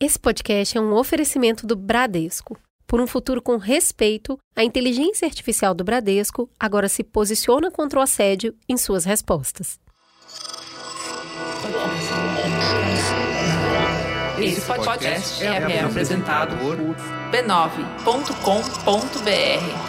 Esse podcast é um oferecimento do Bradesco. Por um futuro com respeito, a inteligência artificial do Bradesco agora se posiciona contra o assédio em suas respostas. Esse podcast é apresentado por b9.com.br.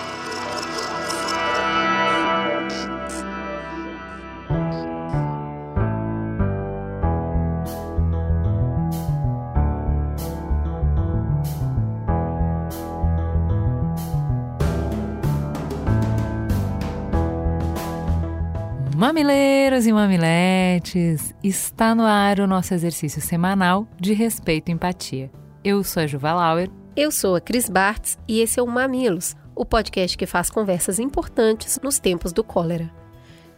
Mamileiros e mamiletes, está no ar o nosso exercício semanal de respeito e empatia. Eu sou a Juva Lauer. Eu sou a Cris Bartz e esse é o Mamilos, o podcast que faz conversas importantes nos tempos do cólera.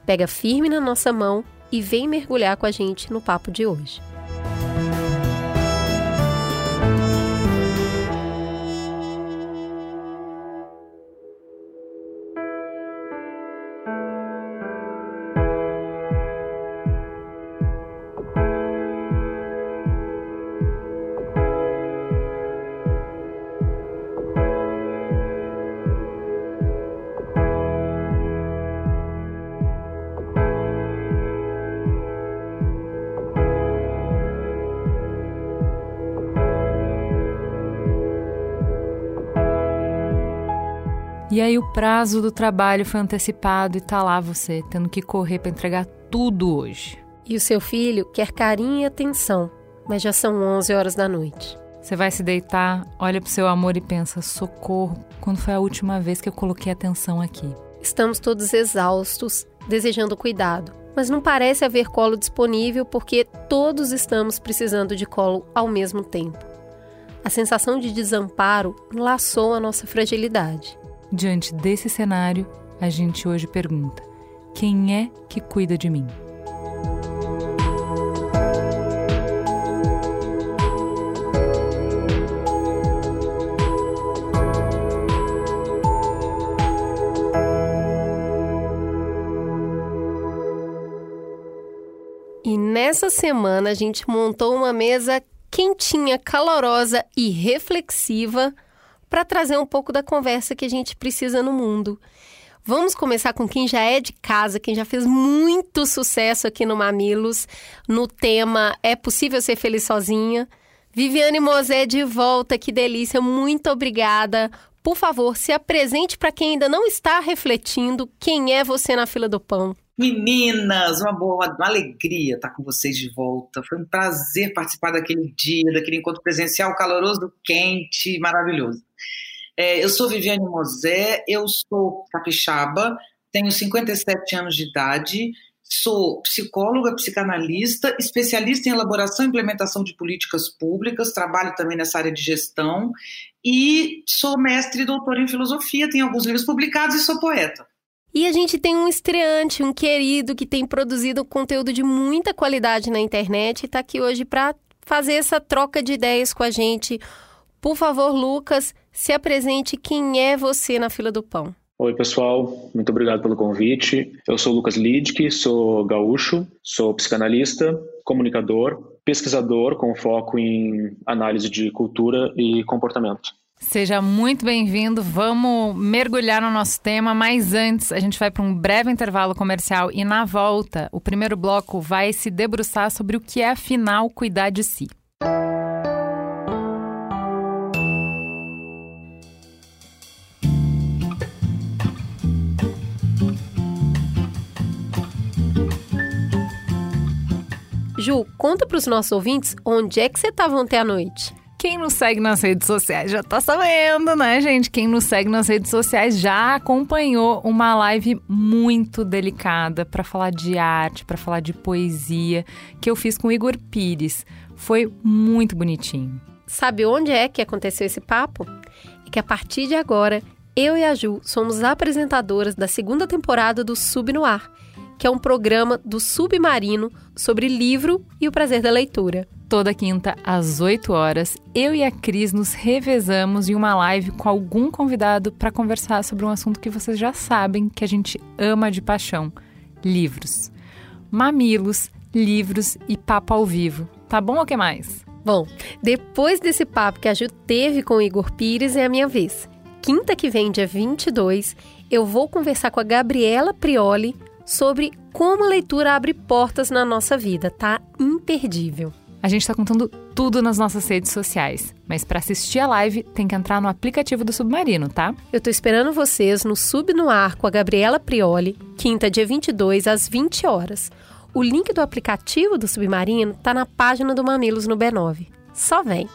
Pega firme na nossa mão e vem mergulhar com a gente no papo de hoje. E aí o prazo do trabalho foi antecipado e tá lá você, tendo que correr para entregar tudo hoje. E o seu filho quer carinho e atenção, mas já são 11 horas da noite. Você vai se deitar, olha pro seu amor e pensa: socorro, quando foi a última vez que eu coloquei atenção aqui? Estamos todos exaustos, desejando cuidado, mas não parece haver colo disponível porque todos estamos precisando de colo ao mesmo tempo. A sensação de desamparo laçou a nossa fragilidade. Diante desse cenário, a gente hoje pergunta: quem é que cuida de mim? E nessa semana a gente montou uma mesa quentinha, calorosa e reflexiva para trazer um pouco da conversa que a gente precisa no mundo. Vamos começar com quem já é de casa, quem já fez muito sucesso aqui no Mamilos, no tema É Possível Ser Feliz Sozinha. Viviane Mosé de volta, que delícia, muito obrigada. Por favor, se apresente para quem ainda não está refletindo quem é você na fila do pão. Meninas, uma boa, uma alegria estar com vocês de volta. Foi um prazer participar daquele dia, daquele encontro presencial caloroso, quente, maravilhoso. É, eu sou Viviane Mosé, eu sou capixaba, tenho 57 anos de idade, sou psicóloga, psicanalista, especialista em elaboração e implementação de políticas públicas, trabalho também nessa área de gestão e sou mestre e doutora em filosofia, tenho alguns livros publicados e sou poeta. E a gente tem um estreante, um querido que tem produzido conteúdo de muita qualidade na internet e está aqui hoje para fazer essa troca de ideias com a gente. Por favor, Lucas, se apresente quem é você na fila do pão. Oi, pessoal. Muito obrigado pelo convite. Eu sou Lucas Lidke, sou gaúcho, sou psicanalista, comunicador, pesquisador com foco em análise de cultura e comportamento. Seja muito bem-vindo. Vamos mergulhar no nosso tema, mas antes a gente vai para um breve intervalo comercial e na volta, o primeiro bloco vai se debruçar sobre o que é afinal cuidar de si. Ju, conta para os nossos ouvintes onde é que você estava ontem à noite. Quem nos segue nas redes sociais já tá sabendo, né, gente? Quem nos segue nas redes sociais já acompanhou uma live muito delicada para falar de arte, para falar de poesia, que eu fiz com o Igor Pires. Foi muito bonitinho. Sabe onde é que aconteceu esse papo? É que a partir de agora, eu e a Ju somos apresentadoras da segunda temporada do Sub no Ar, que é um programa do Submarino sobre livro e o prazer da leitura. Toda quinta, às 8 horas, eu e a Cris nos revezamos em uma live com algum convidado para conversar sobre um assunto que vocês já sabem que a gente ama de paixão: livros. Mamilos, livros e papo ao vivo. Tá bom ou que mais? Bom, depois desse papo que a Ju teve com o Igor Pires, é a minha vez. Quinta que vem, dia 22, eu vou conversar com a Gabriela Prioli sobre como a leitura abre portas na nossa vida. Tá imperdível. A gente está contando tudo nas nossas redes sociais, mas para assistir a live tem que entrar no aplicativo do Submarino, tá? Eu tô esperando vocês no Sub no Ar com a Gabriela Prioli, quinta, dia 22, às 20 horas. O link do aplicativo do Submarino tá na página do Mamilos no B9. Só vem!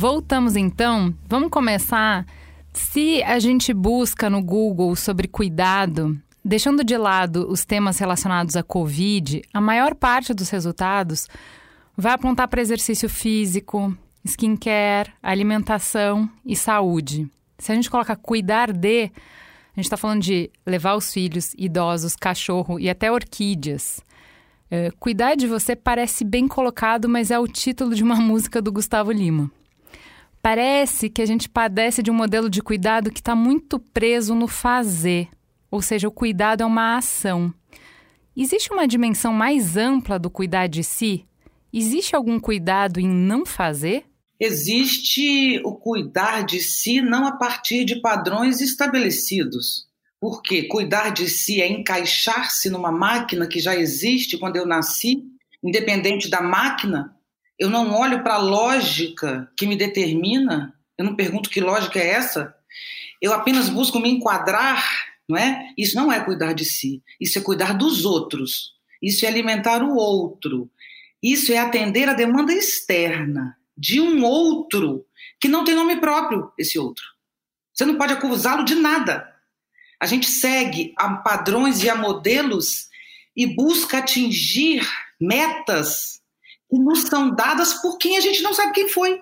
Voltamos então. Vamos começar. Se a gente busca no Google sobre cuidado, deixando de lado os temas relacionados à Covid, a maior parte dos resultados vai apontar para exercício físico, skincare, alimentação e saúde. Se a gente coloca cuidar de, a gente está falando de levar os filhos, idosos, cachorro e até orquídeas. É, cuidar de você parece bem colocado, mas é o título de uma música do Gustavo Lima. Parece que a gente padece de um modelo de cuidado que está muito preso no fazer, ou seja, o cuidado é uma ação. Existe uma dimensão mais ampla do cuidar de si? Existe algum cuidado em não fazer? Existe o cuidar de si não a partir de padrões estabelecidos. Porque cuidar de si é encaixar-se numa máquina que já existe quando eu nasci, independente da máquina, eu não olho para a lógica que me determina, eu não pergunto que lógica é essa, eu apenas busco me enquadrar, não é? Isso não é cuidar de si, isso é cuidar dos outros, isso é alimentar o outro, isso é atender a demanda externa de um outro que não tem nome próprio, esse outro. Você não pode acusá-lo de nada. A gente segue a padrões e a modelos e busca atingir metas que nos são dadas por quem a gente não sabe quem foi.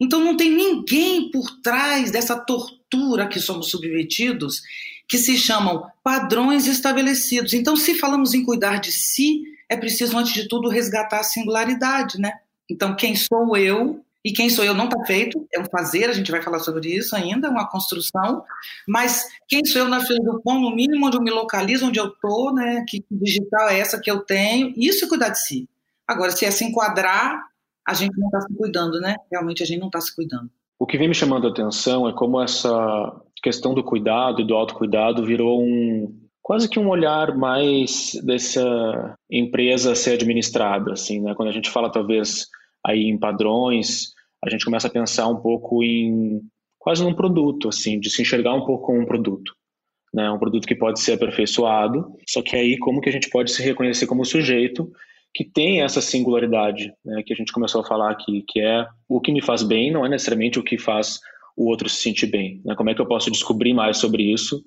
Então não tem ninguém por trás dessa tortura que somos submetidos, que se chamam padrões estabelecidos. Então, se falamos em cuidar de si, é preciso, antes de tudo, resgatar a singularidade, né? Então, quem sou eu e quem sou eu não está feito, é um fazer, a gente vai falar sobre isso ainda, uma construção, mas quem sou eu na fila do pão, no mínimo onde eu me localizo, onde eu estou, né? Que digital é essa que eu tenho, isso é cuidar de si. Agora, se é se enquadrar, a gente não está se cuidando, né? Realmente a gente não está se cuidando. O que vem me chamando a atenção é como essa questão do cuidado e do autocuidado virou um quase que um olhar mais dessa empresa ser administrada, assim, né? Quando a gente fala talvez aí em padrões, a gente começa a pensar um pouco em quase num produto, assim, de se enxergar um pouco como um produto. Né, um produto que pode ser aperfeiçoado, só que aí como que a gente pode se reconhecer como sujeito que tem essa singularidade né, que a gente começou a falar aqui, que é o que me faz bem não é necessariamente o que faz o outro se sentir bem. Né? Como é que eu posso descobrir mais sobre isso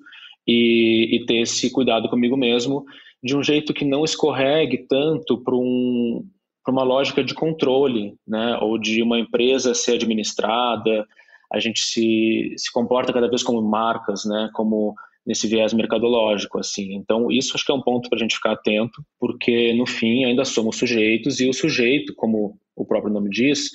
e, e ter esse cuidado comigo mesmo de um jeito que não escorregue tanto para um, uma lógica de controle, né? ou de uma empresa ser administrada, a gente se, se comporta cada vez como marcas, né? como nesse viés mercadológico, assim. Então, isso acho que é um ponto para a gente ficar atento, porque no fim ainda somos sujeitos e o sujeito, como o próprio nome diz,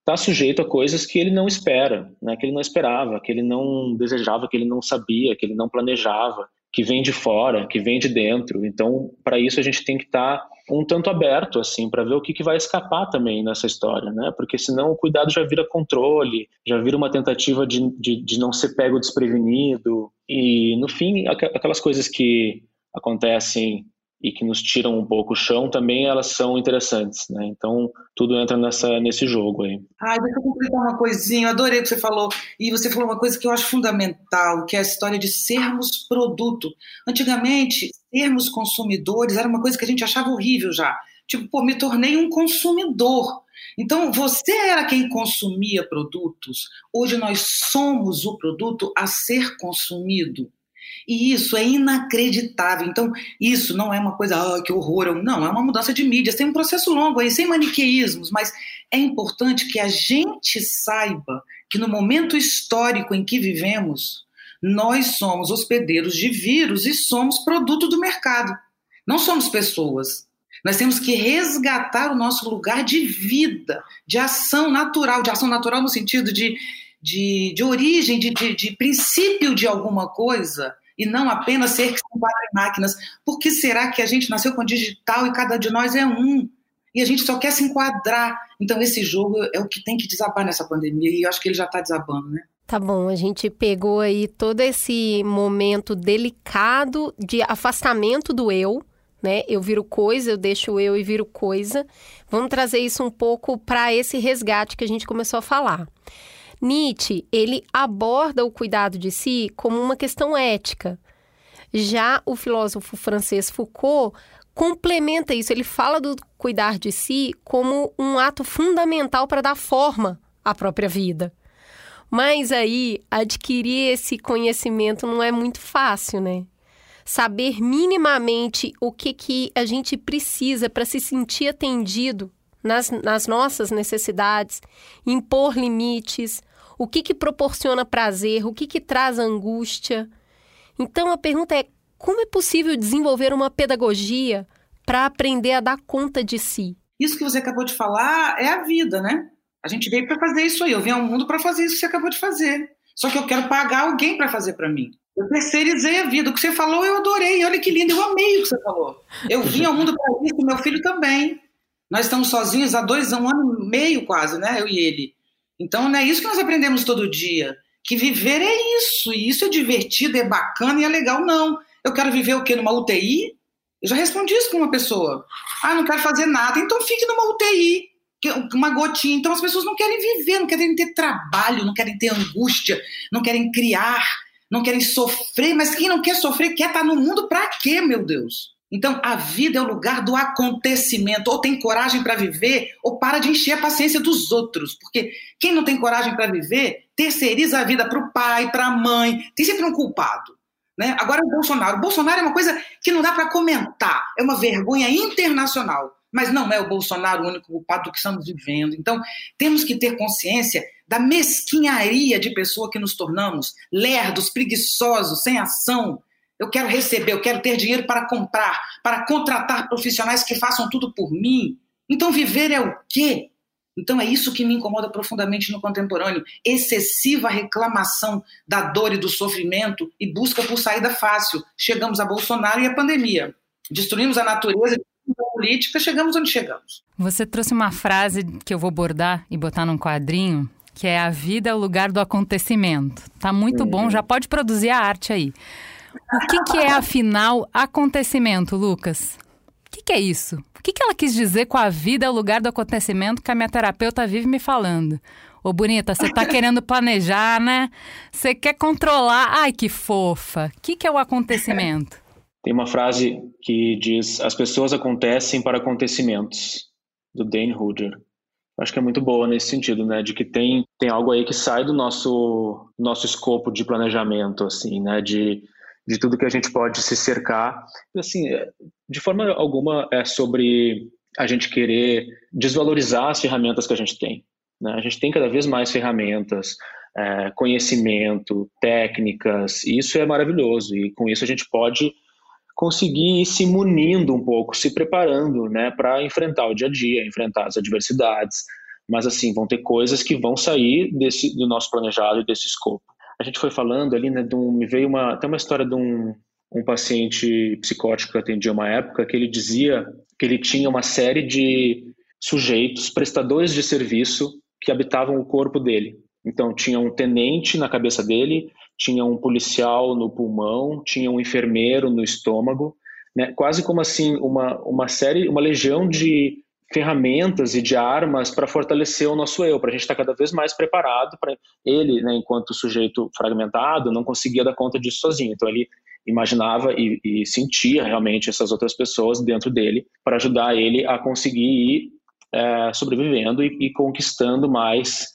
está sujeito a coisas que ele não espera, né? Que ele não esperava, que ele não desejava, que ele não sabia, que ele não planejava, que vem de fora, que vem de dentro. Então, para isso a gente tem que estar tá um tanto aberto assim para ver o que, que vai escapar também nessa história, né? Porque senão o cuidado já vira controle, já vira uma tentativa de, de, de não ser pego desprevenido e no fim aquelas coisas que acontecem e que nos tiram um pouco o chão também elas são interessantes, né? Então tudo entra nessa nesse jogo aí. Ai, deixa eu completar uma coisinha, eu adorei o que você falou e você falou uma coisa que eu acho fundamental, que é a história de sermos produto. Antigamente, sermos consumidores era uma coisa que a gente achava horrível já. Tipo, pô, me tornei um consumidor. Então, você era quem consumia produtos, hoje nós somos o produto a ser consumido. E isso é inacreditável. Então, isso não é uma coisa, ah, que horror. Não, é uma mudança de mídias. Tem um processo longo aí, sem maniqueísmos, mas é importante que a gente saiba que no momento histórico em que vivemos, nós somos hospedeiros de vírus e somos produto do mercado. Não somos pessoas. Nós temos que resgatar o nosso lugar de vida, de ação natural, de ação natural no sentido de de, de origem, de, de, de princípio de alguma coisa, e não apenas ser que são quatro máquinas. Por que será que a gente nasceu com digital e cada de nós é um? E a gente só quer se enquadrar. Então, esse jogo é o que tem que desabar nessa pandemia, e eu acho que ele já está desabando, né? Tá bom, a gente pegou aí todo esse momento delicado de afastamento do eu, né? Eu viro coisa, eu deixo eu e viro coisa. Vamos trazer isso um pouco para esse resgate que a gente começou a falar. Nietzsche, ele aborda o cuidado de si como uma questão ética. Já o filósofo francês Foucault complementa isso, ele fala do cuidar de si como um ato fundamental para dar forma à própria vida. Mas aí, adquirir esse conhecimento não é muito fácil, né? Saber minimamente o que, que a gente precisa para se sentir atendido nas, nas nossas necessidades, impor limites, o que, que proporciona prazer, o que, que traz angústia. Então a pergunta é: como é possível desenvolver uma pedagogia para aprender a dar conta de si? Isso que você acabou de falar é a vida, né? A gente veio para fazer isso aí. Eu vim ao mundo para fazer isso que você acabou de fazer. Só que eu quero pagar alguém para fazer para mim. Eu terceirizei a vida. O que você falou, eu adorei. Olha que lindo, eu amei o que você falou. Eu vim ao mundo para isso, meu filho também. Nós estamos sozinhos há dois, um ano e meio quase, né? Eu e ele. Então, não é isso que nós aprendemos todo dia. Que viver é isso. E isso é divertido, é bacana e é legal. Não. Eu quero viver o quê? Numa UTI? Eu já respondi isso para uma pessoa. Ah, não quero fazer nada. Então fique numa UTI uma gotinha. Então as pessoas não querem viver, não querem ter trabalho, não querem ter angústia, não querem criar, não querem sofrer. Mas quem não quer sofrer quer estar no mundo para quê, meu Deus? Então a vida é o lugar do acontecimento. Ou tem coragem para viver, ou para de encher a paciência dos outros. Porque quem não tem coragem para viver terceiriza a vida para o pai, para a mãe. Tem sempre um culpado. Né? Agora o Bolsonaro. O Bolsonaro é uma coisa que não dá para comentar. É uma vergonha internacional mas não é o Bolsonaro o único culpado do que estamos vivendo. Então, temos que ter consciência da mesquinharia de pessoa que nos tornamos, lerdos, preguiçosos, sem ação. Eu quero receber, eu quero ter dinheiro para comprar, para contratar profissionais que façam tudo por mim. Então, viver é o quê? Então, é isso que me incomoda profundamente no contemporâneo: excessiva reclamação da dor e do sofrimento e busca por saída fácil. Chegamos a Bolsonaro e a pandemia. Destruímos a natureza, política, chegamos onde chegamos. Você trouxe uma frase que eu vou bordar e botar num quadrinho, que é a vida é o lugar do acontecimento. Tá muito bom, uhum. já pode produzir a arte aí. O que, que é, afinal, acontecimento, Lucas? O que, que, é isso? O que, que ela quis dizer com a vida é o lugar do acontecimento que a minha terapeuta vive me falando? Ô, bonita, você tá querendo planejar, né? Você quer controlar. Ai, que fofa. O que, que é o acontecimento? Tem uma frase que diz: As pessoas acontecem para acontecimentos, do Dane Rudger. Acho que é muito boa nesse sentido, né? De que tem, tem algo aí que sai do nosso, nosso escopo de planejamento, assim, né? De, de tudo que a gente pode se cercar. Assim, é, de forma alguma é sobre a gente querer desvalorizar as ferramentas que a gente tem. Né? A gente tem cada vez mais ferramentas, é, conhecimento, técnicas, e isso é maravilhoso. E com isso a gente pode conseguir ir se munindo um pouco, se preparando, né, para enfrentar o dia a dia, enfrentar as adversidades. Mas assim, vão ter coisas que vão sair desse do nosso planejado desse escopo. A gente foi falando ali, né, um, me veio uma até uma história de um, um paciente psicótico que eu atendi uma época que ele dizia que ele tinha uma série de sujeitos, prestadores de serviço que habitavam o corpo dele. Então tinha um tenente na cabeça dele, tinha um policial no pulmão, tinha um enfermeiro no estômago, né? quase como assim uma, uma série, uma legião de ferramentas e de armas para fortalecer o nosso eu, para a gente estar tá cada vez mais preparado para ele, né, enquanto sujeito fragmentado, não conseguia dar conta disso sozinho. Então ele imaginava e, e sentia realmente essas outras pessoas dentro dele para ajudar ele a conseguir ir é, sobrevivendo e, e conquistando mais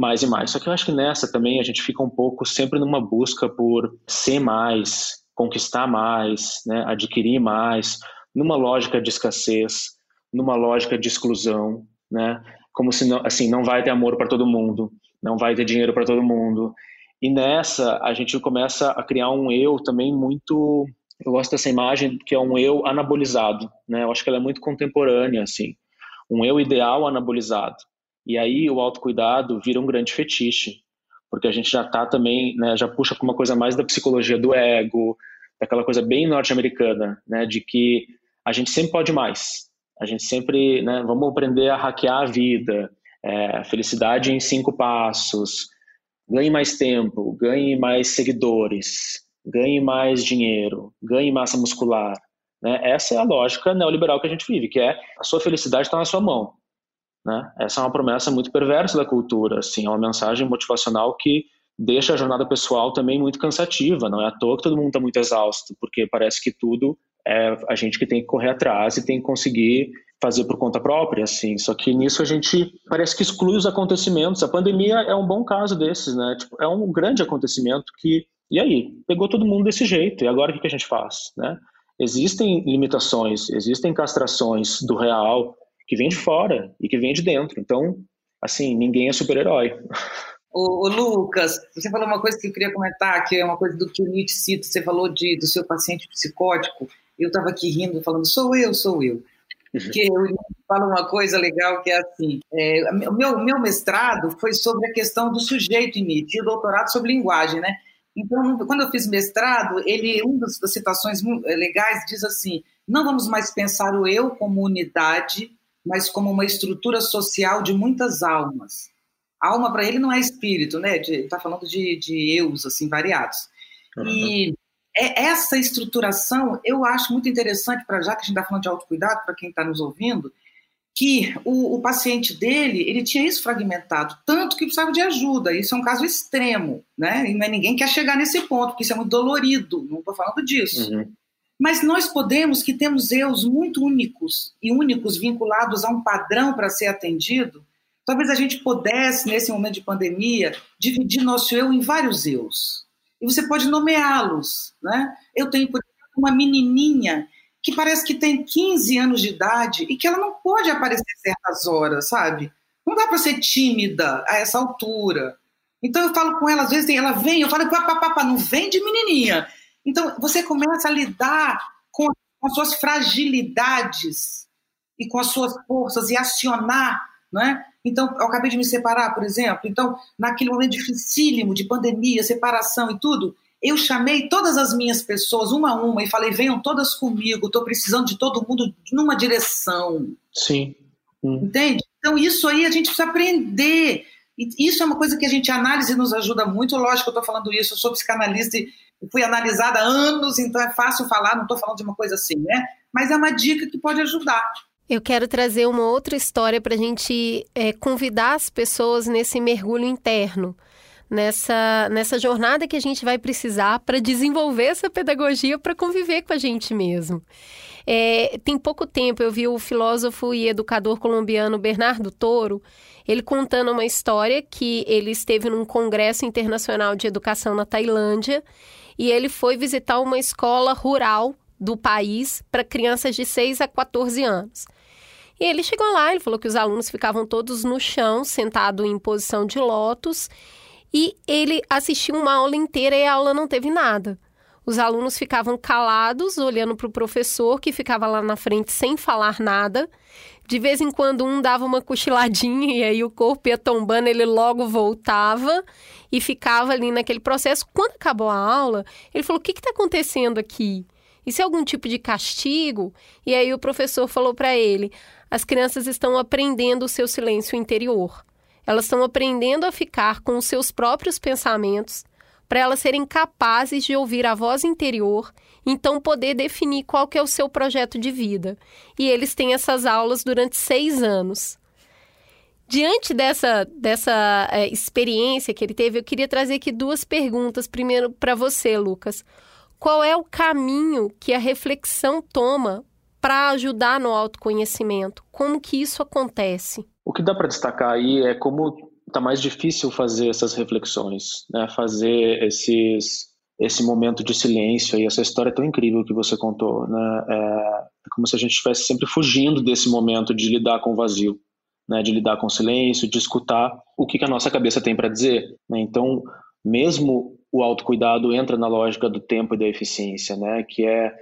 mais e mais. Só que eu acho que nessa também a gente fica um pouco sempre numa busca por ser mais, conquistar mais, né, adquirir mais, numa lógica de escassez, numa lógica de exclusão, né? Como se não, assim não vai ter amor para todo mundo, não vai ter dinheiro para todo mundo. E nessa a gente começa a criar um eu também muito eu gosto dessa imagem que é um eu anabolizado, né? Eu acho que ela é muito contemporânea assim, um eu ideal anabolizado. E aí o autocuidado vira um grande fetiche, porque a gente já está também, né, já puxa para uma coisa mais da psicologia do ego, daquela coisa bem norte-americana, né, de que a gente sempre pode mais, a gente sempre, né, vamos aprender a hackear a vida, é, felicidade em cinco passos, ganhe mais tempo, ganhe mais seguidores, ganhe mais dinheiro, ganhe massa muscular. Né? Essa é a lógica neoliberal que a gente vive, que é a sua felicidade está na sua mão. Né? Essa é uma promessa muito perversa da cultura, assim, é uma mensagem motivacional que deixa a jornada pessoal também muito cansativa. Não é à toa que todo mundo está muito exausto, porque parece que tudo é a gente que tem que correr atrás e tem que conseguir fazer por conta própria, assim. Só que nisso a gente parece que exclui os acontecimentos. A pandemia é um bom caso desses, né? Tipo, é um grande acontecimento que e aí pegou todo mundo desse jeito. E agora o que a gente faz, né? Existem limitações, existem castrações do real que vem de fora e que vem de dentro. Então, assim, ninguém é super-herói. Ô, Lucas, você falou uma coisa que eu queria comentar, que é uma coisa do que o Nietzsche cita, você falou de, do seu paciente psicótico, eu estava aqui rindo, falando, sou eu, sou eu. Porque eu falo uma coisa legal que é assim: é, o meu, meu mestrado foi sobre a questão do sujeito em Nietzsche, e o doutorado sobre linguagem, né? Então, quando eu fiz mestrado, ele, uma das citações eh, legais diz assim: não vamos mais pensar o eu como unidade, mas como uma estrutura social de muitas almas. Alma para ele não é espírito, né? Está falando de, de eus assim variados. Uhum. E é, essa estruturação eu acho muito interessante para já que a gente está falando de autocuidado para quem está nos ouvindo, que o, o, paciente dele, ele tinha isso fragmentado, tanto que precisava de ajuda. Isso é um caso extremo, né? E não é ninguém quer chegar nesse ponto, porque isso é muito dolorido, não estou falando disso. Uhum. Mas nós podemos, que temos eus muito únicos e únicos vinculados a um padrão para ser atendido, talvez a gente pudesse, nesse momento de pandemia, dividir nosso eu em vários eus. E você pode nomeá-los, né? Eu tenho, por exemplo, uma menininha que parece que tem 15 anos de idade e que ela não pode aparecer certas horas, sabe? Não dá para ser tímida a essa altura. Então eu falo com ela, às vezes ela vem, eu falo, papá, não vem de menininha. Então você começa a lidar com, com as suas fragilidades e com as suas forças e acionar, não é? Então, eu acabei de me separar, por exemplo. Então, naquele momento dificílimo de pandemia, separação e tudo, eu chamei todas as minhas pessoas, uma a uma, e falei: venham todas comigo, estou precisando de todo mundo numa direção. Sim. Hum. Entende? Então, isso aí a gente precisa aprender. E isso é uma coisa que a gente, a análise nos ajuda muito. Lógico, eu estou falando isso, eu sou psicanalista e fui analisada há anos, então é fácil falar, não estou falando de uma coisa assim, né? Mas é uma dica que pode ajudar. Eu quero trazer uma outra história para a gente é, convidar as pessoas nesse mergulho interno nessa, nessa jornada que a gente vai precisar para desenvolver essa pedagogia para conviver com a gente mesmo. É, tem pouco tempo eu vi o filósofo e educador colombiano Bernardo Toro, ele contando uma história que ele esteve num congresso internacional de educação na Tailândia e ele foi visitar uma escola rural do país para crianças de 6 a 14 anos. E ele chegou lá, ele falou que os alunos ficavam todos no chão, sentados em posição de lótus, e ele assistiu uma aula inteira e a aula não teve nada. Os alunos ficavam calados, olhando para o professor, que ficava lá na frente sem falar nada. De vez em quando um dava uma cochiladinha e aí o corpo ia tombando, ele logo voltava e ficava ali naquele processo. Quando acabou a aula, ele falou: O que está acontecendo aqui? Isso é algum tipo de castigo? E aí o professor falou para ele: As crianças estão aprendendo o seu silêncio interior. Elas estão aprendendo a ficar com os seus próprios pensamentos para elas serem capazes de ouvir a voz interior, então poder definir qual que é o seu projeto de vida. E eles têm essas aulas durante seis anos. Diante dessa, dessa é, experiência que ele teve, eu queria trazer aqui duas perguntas. Primeiro, para você, Lucas. Qual é o caminho que a reflexão toma para ajudar no autoconhecimento? Como que isso acontece? O que dá para destacar aí é como está mais difícil fazer essas reflexões, né? fazer esses, esse momento de silêncio e essa história tão incrível que você contou. Né? É como se a gente estivesse sempre fugindo desse momento de lidar com o vazio, né? de lidar com o silêncio, de escutar o que, que a nossa cabeça tem para dizer. Né? Então, mesmo o autocuidado entra na lógica do tempo e da eficiência, né? que é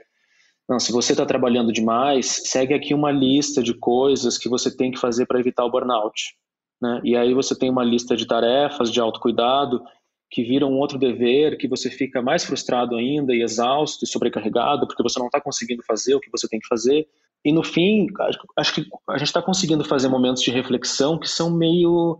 não, se você está trabalhando demais, segue aqui uma lista de coisas que você tem que fazer para evitar o burnout. Né? E aí você tem uma lista de tarefas de autocuidado que vira um outro dever, que você fica mais frustrado ainda e exausto e sobrecarregado porque você não está conseguindo fazer o que você tem que fazer. E no fim, acho que a gente está conseguindo fazer momentos de reflexão que são meio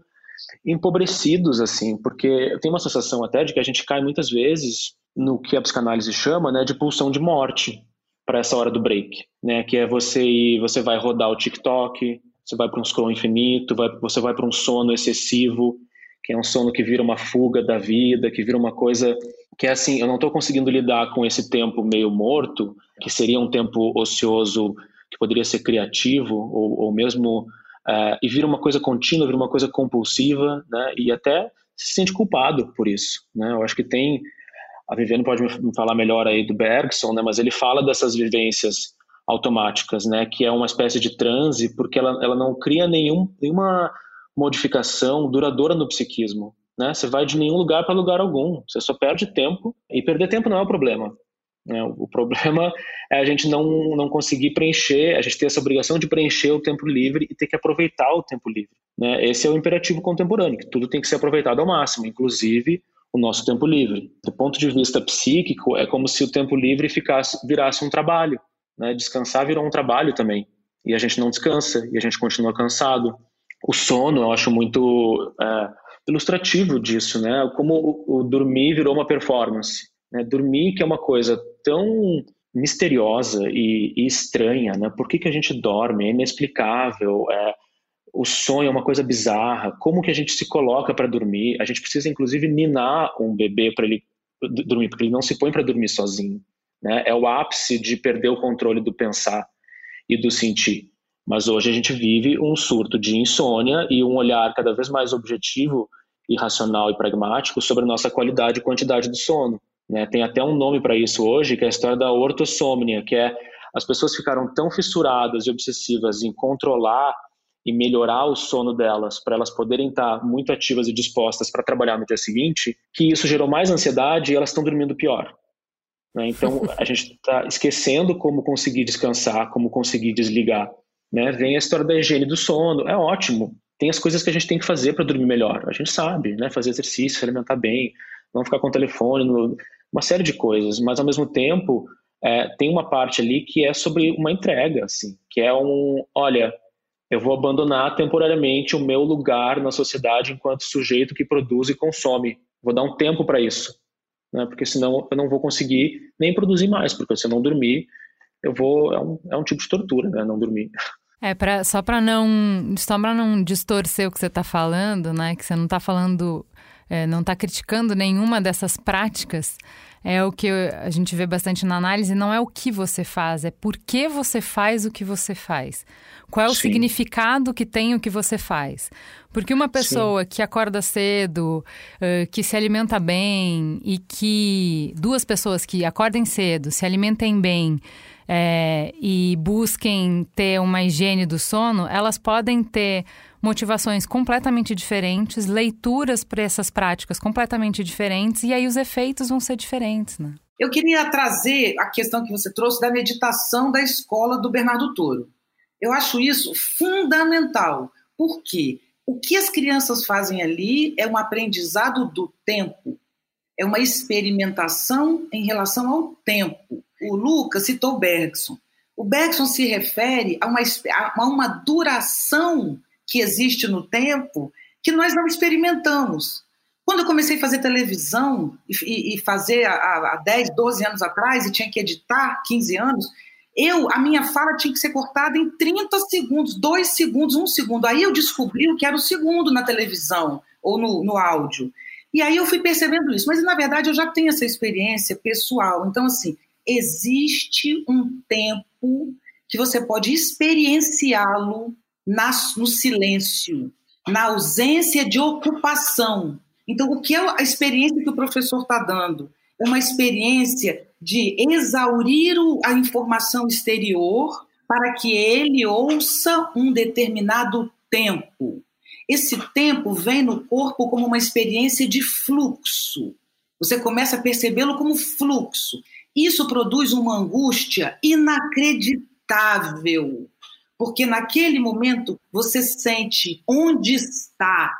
empobrecidos, assim, porque tenho uma sensação até de que a gente cai muitas vezes no que a psicanálise chama, né, de pulsão de morte para essa hora do break, né, que é você ir, você vai rodar o TikTok, você vai para um scroll infinito, vai, você vai para um sono excessivo, que é um sono que vira uma fuga da vida, que vira uma coisa que é assim, eu não estou conseguindo lidar com esse tempo meio morto, que seria um tempo ocioso que poderia ser criativo ou, ou mesmo uh, e vira uma coisa contínua, vira uma coisa compulsiva, né? E até se sente culpado por isso, né? Eu acho que tem a Viviane pode me falar melhor aí do Bergson, né? Mas ele fala dessas vivências automáticas, né? Que é uma espécie de transe, porque ela, ela não cria nenhum, nenhuma modificação duradoura no psiquismo. Né? Você vai de nenhum lugar para lugar algum. Você só perde tempo. E perder tempo não é o problema. Né? O problema é a gente não, não conseguir preencher, a gente ter essa obrigação de preencher o tempo livre e ter que aproveitar o tempo livre. Né? Esse é o imperativo contemporâneo, que tudo tem que ser aproveitado ao máximo, inclusive o nosso tempo livre. Do ponto de vista psíquico, é como se o tempo livre ficasse, virasse um trabalho. Né? Descansar virou um trabalho também. E a gente não descansa, e a gente continua cansado, o sono, eu acho muito é, ilustrativo disso, né? Como o, o, dormir virou uma performance. Né? Dormir, que é uma coisa tão misteriosa e, e estranha, né? Por que, que a gente dorme? É inexplicável. É, o sonho é uma coisa bizarra. Como que a gente se coloca para dormir? A gente precisa, inclusive, ninar um bebê para ele dormir, porque ele não se põe para dormir sozinho. Né? É o ápice de perder o controle do pensar e do sentir. Mas hoje a gente vive um surto de insônia e um olhar cada vez mais objetivo e racional e pragmático sobre a nossa qualidade e quantidade do sono. Né? Tem até um nome para isso hoje, que é a história da ortossomnia, que é as pessoas ficaram tão fissuradas e obsessivas em controlar e melhorar o sono delas, para elas poderem estar muito ativas e dispostas para trabalhar no dia seguinte, que isso gerou mais ansiedade e elas estão dormindo pior. Né? Então, a gente está esquecendo como conseguir descansar, como conseguir desligar. Né? Vem a história da higiene do sono, é ótimo. Tem as coisas que a gente tem que fazer para dormir melhor. A gente sabe, né? Fazer exercício, se alimentar bem, não ficar com o telefone, uma série de coisas. Mas ao mesmo tempo, é, tem uma parte ali que é sobre uma entrega, assim, que é um, olha, eu vou abandonar temporariamente o meu lugar na sociedade enquanto sujeito que produz e consome. Vou dar um tempo para isso, né? Porque senão eu não vou conseguir nem produzir mais, porque se eu não dormir, eu vou. É um, é um tipo de tortura, né? Não dormir. É, pra, só para não, só pra não distorcer o que você está falando, né? Que você não está falando, é, não está criticando nenhuma dessas práticas. É o que a gente vê bastante na análise, não é o que você faz, é por que você faz o que você faz. Qual é o Sim. significado que tem o que você faz? Porque uma pessoa Sim. que acorda cedo, que se alimenta bem e que. Duas pessoas que acordem cedo, se alimentem bem, é, e busquem ter uma higiene do sono, elas podem ter motivações completamente diferentes, leituras para essas práticas completamente diferentes, e aí os efeitos vão ser diferentes, né? Eu queria trazer a questão que você trouxe da meditação da escola do Bernardo Toro. Eu acho isso fundamental. Por quê? O que as crianças fazem ali é um aprendizado do tempo, é uma experimentação em relação ao tempo o Lucas citou Bergson. O Bergson se refere a uma, a uma duração que existe no tempo que nós não experimentamos. Quando eu comecei a fazer televisão e, e fazer há 10, 12 anos atrás e tinha que editar 15 anos, eu, a minha fala tinha que ser cortada em 30 segundos, 2 segundos, 1 segundo. Aí eu descobri o que era o segundo na televisão ou no, no áudio. E aí eu fui percebendo isso. Mas, na verdade, eu já tenho essa experiência pessoal. Então, assim, existe um tempo que você pode experienciá-lo no silêncio, na ausência de ocupação. Então, o que é a experiência que o professor está dando? É uma experiência de exaurir a informação exterior para que ele ouça um determinado tempo. Esse tempo vem no corpo como uma experiência de fluxo. Você começa a percebê-lo como fluxo. Isso produz uma angústia inacreditável, porque naquele momento você sente onde está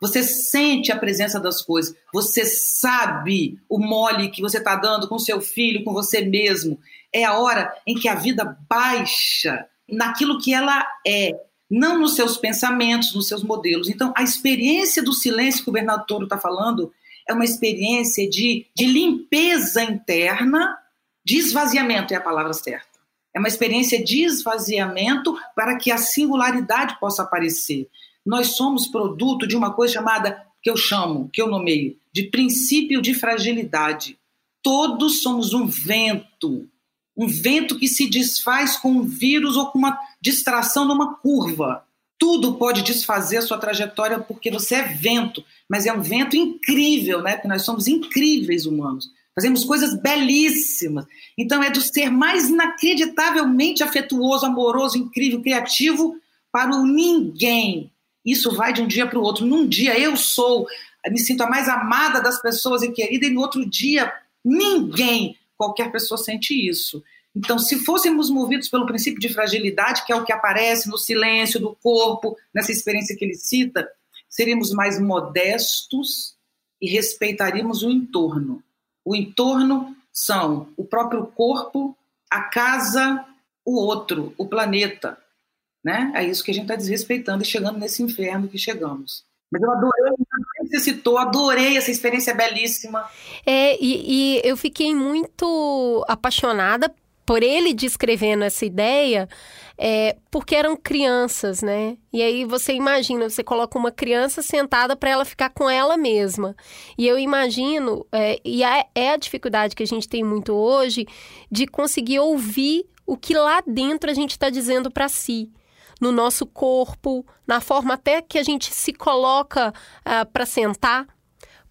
Você sente a presença das coisas, você sabe o mole que você está dando com seu filho, com você mesmo. É a hora em que a vida baixa naquilo que ela é, não nos seus pensamentos, nos seus modelos. Então, a experiência do silêncio que o Bernardo Toro está falando é uma experiência de, de limpeza interna, de esvaziamento é a palavra certa. É uma experiência de esvaziamento para que a singularidade possa aparecer. Nós somos produto de uma coisa chamada, que eu chamo, que eu nomeio, de princípio de fragilidade. Todos somos um vento, um vento que se desfaz com um vírus ou com uma distração numa curva. Tudo pode desfazer a sua trajetória porque você é vento, mas é um vento incrível, né? Porque nós somos incríveis humanos. Fazemos coisas belíssimas. Então é do ser mais inacreditavelmente afetuoso, amoroso, incrível, criativo para o ninguém. Isso vai de um dia para o outro. Num dia eu sou, me sinto a mais amada das pessoas e querida, e no outro dia ninguém, qualquer pessoa sente isso. Então, se fôssemos movidos pelo princípio de fragilidade, que é o que aparece no silêncio do corpo, nessa experiência que ele cita, seríamos mais modestos e respeitaríamos o entorno. O entorno são o próprio corpo, a casa, o outro, o planeta. Né? É isso que a gente está desrespeitando e chegando nesse inferno que chegamos. Mas eu adorei, você citou, adorei essa experiência belíssima. É, e, e eu fiquei muito apaixonada por ele descrevendo essa ideia, é, porque eram crianças, né? E aí você imagina, você coloca uma criança sentada para ela ficar com ela mesma. E eu imagino, é, e é, é a dificuldade que a gente tem muito hoje, de conseguir ouvir o que lá dentro a gente está dizendo para si no nosso corpo, na forma até que a gente se coloca uh, ah, para sentar,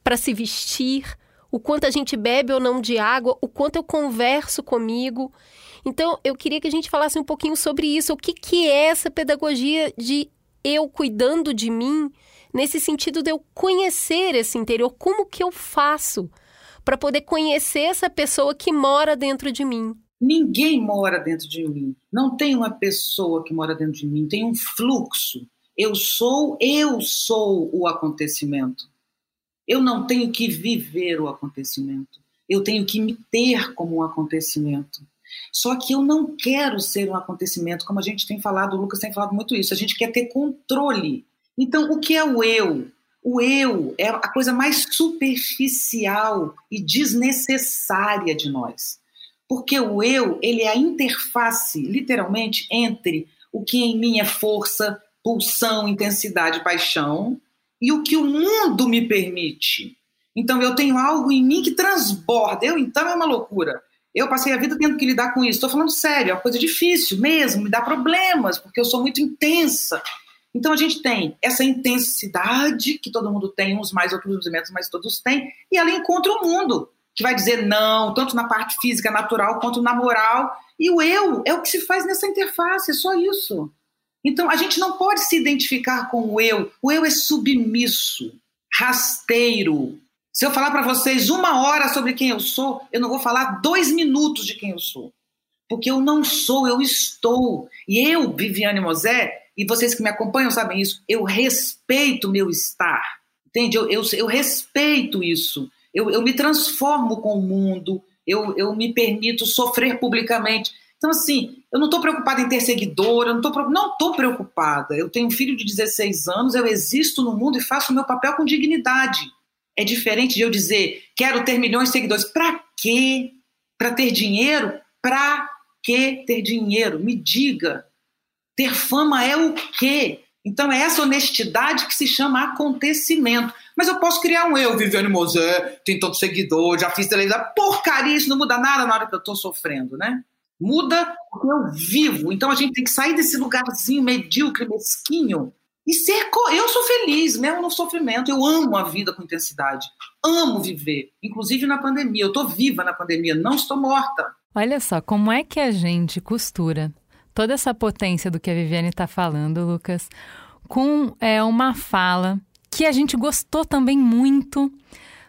para se vestir, o quanto a gente bebe ou não de água, o quanto eu converso comigo. Então, eu queria que a gente falasse um pouquinho sobre isso. O que, que é essa pedagogia de eu cuidando de mim, nesse sentido de eu conhecer esse interior? Como que eu faço para poder conhecer essa pessoa que mora dentro de mim? Ninguém mora dentro de mim. Não tem uma pessoa que mora dentro de mim. Tem um fluxo. Eu sou, eu sou o acontecimento. Eu não tenho que viver o acontecimento. Eu tenho que me ter como um acontecimento. Só que eu não quero ser um acontecimento, como a gente tem falado, o Lucas tem falado muito isso. A gente quer ter controle. Então, o que é o eu? O eu é a coisa mais superficial e desnecessária de nós. Porque o eu, ele é a interface, literalmente, entre o que em mim é força, pulsão, intensidade, paixão, e o que o mundo me permite. Então eu tenho algo em mim que transborda. Eu então é uma loucura. Eu passei a vida tendo que lidar com isso. Estou falando sério, é uma coisa difícil mesmo, me dá problemas, porque eu sou muito intensa. Então a gente tem essa intensidade que todo mundo tem, uns mais, outros menos, mas todos têm, e ela encontra o mundo que vai dizer não, tanto na parte física natural quanto na moral. E o eu é o que se faz nessa interface, é só isso. Então a gente não pode se identificar com o eu. O eu é submisso, rasteiro. Se eu falar para vocês uma hora sobre quem eu sou, eu não vou falar dois minutos de quem eu sou. Porque eu não sou, eu estou. E eu, Viviane Mosé, e vocês que me acompanham sabem isso, eu respeito meu estar. Entende? Eu, eu, eu respeito isso eu, eu me transformo com o mundo, eu, eu me permito sofrer publicamente. Então, assim, eu não estou preocupada em ter seguidor, eu não estou não tô preocupada. Eu tenho um filho de 16 anos, eu existo no mundo e faço o meu papel com dignidade. É diferente de eu dizer, quero ter milhões de seguidores. Para quê? Para ter dinheiro? Para que ter dinheiro? Me diga. Ter fama é o quê? Então é essa honestidade que se chama acontecimento. Mas eu posso criar um eu, Viviane Mosé, tem tanto seguidor, já fiz televisão. Porcaria, isso não muda nada na hora que eu estou sofrendo, né? Muda porque eu vivo. Então a gente tem que sair desse lugarzinho medíocre, mesquinho e ser. Eu sou feliz, mesmo no sofrimento. Eu amo a vida com intensidade. Amo viver, inclusive na pandemia. Eu estou viva na pandemia, não estou morta. Olha só, como é que a gente costura toda essa potência do que a Viviane está falando, Lucas, com é, uma fala que a gente gostou também muito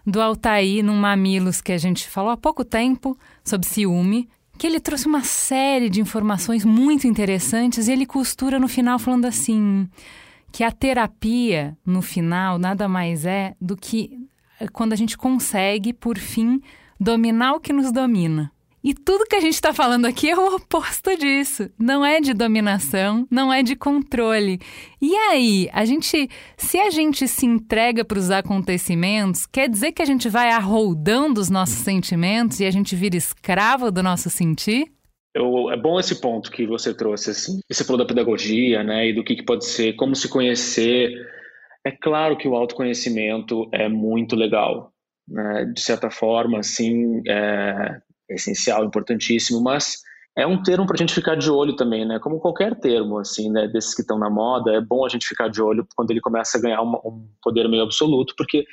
do Altair no Mamilos, que a gente falou há pouco tempo sobre ciúme, que ele trouxe uma série de informações muito interessantes e ele costura no final falando assim que a terapia, no final, nada mais é do que quando a gente consegue, por fim, dominar o que nos domina. E tudo que a gente está falando aqui é o oposto disso. Não é de dominação, não é de controle. E aí, a gente, se a gente se entrega para os acontecimentos, quer dizer que a gente vai arroldando os nossos sentimentos e a gente vira escravo do nosso sentir? Eu, é bom esse ponto que você trouxe, assim. Você falou da pedagogia, né, e do que, que pode ser, como se conhecer. É claro que o autoconhecimento é muito legal, né? De certa forma, assim, é, é essencial, importantíssimo, mas é um termo para a gente ficar de olho também, né? Como qualquer termo, assim, né? Desses que estão na moda, é bom a gente ficar de olho quando ele começa a ganhar um poder meio absoluto, porque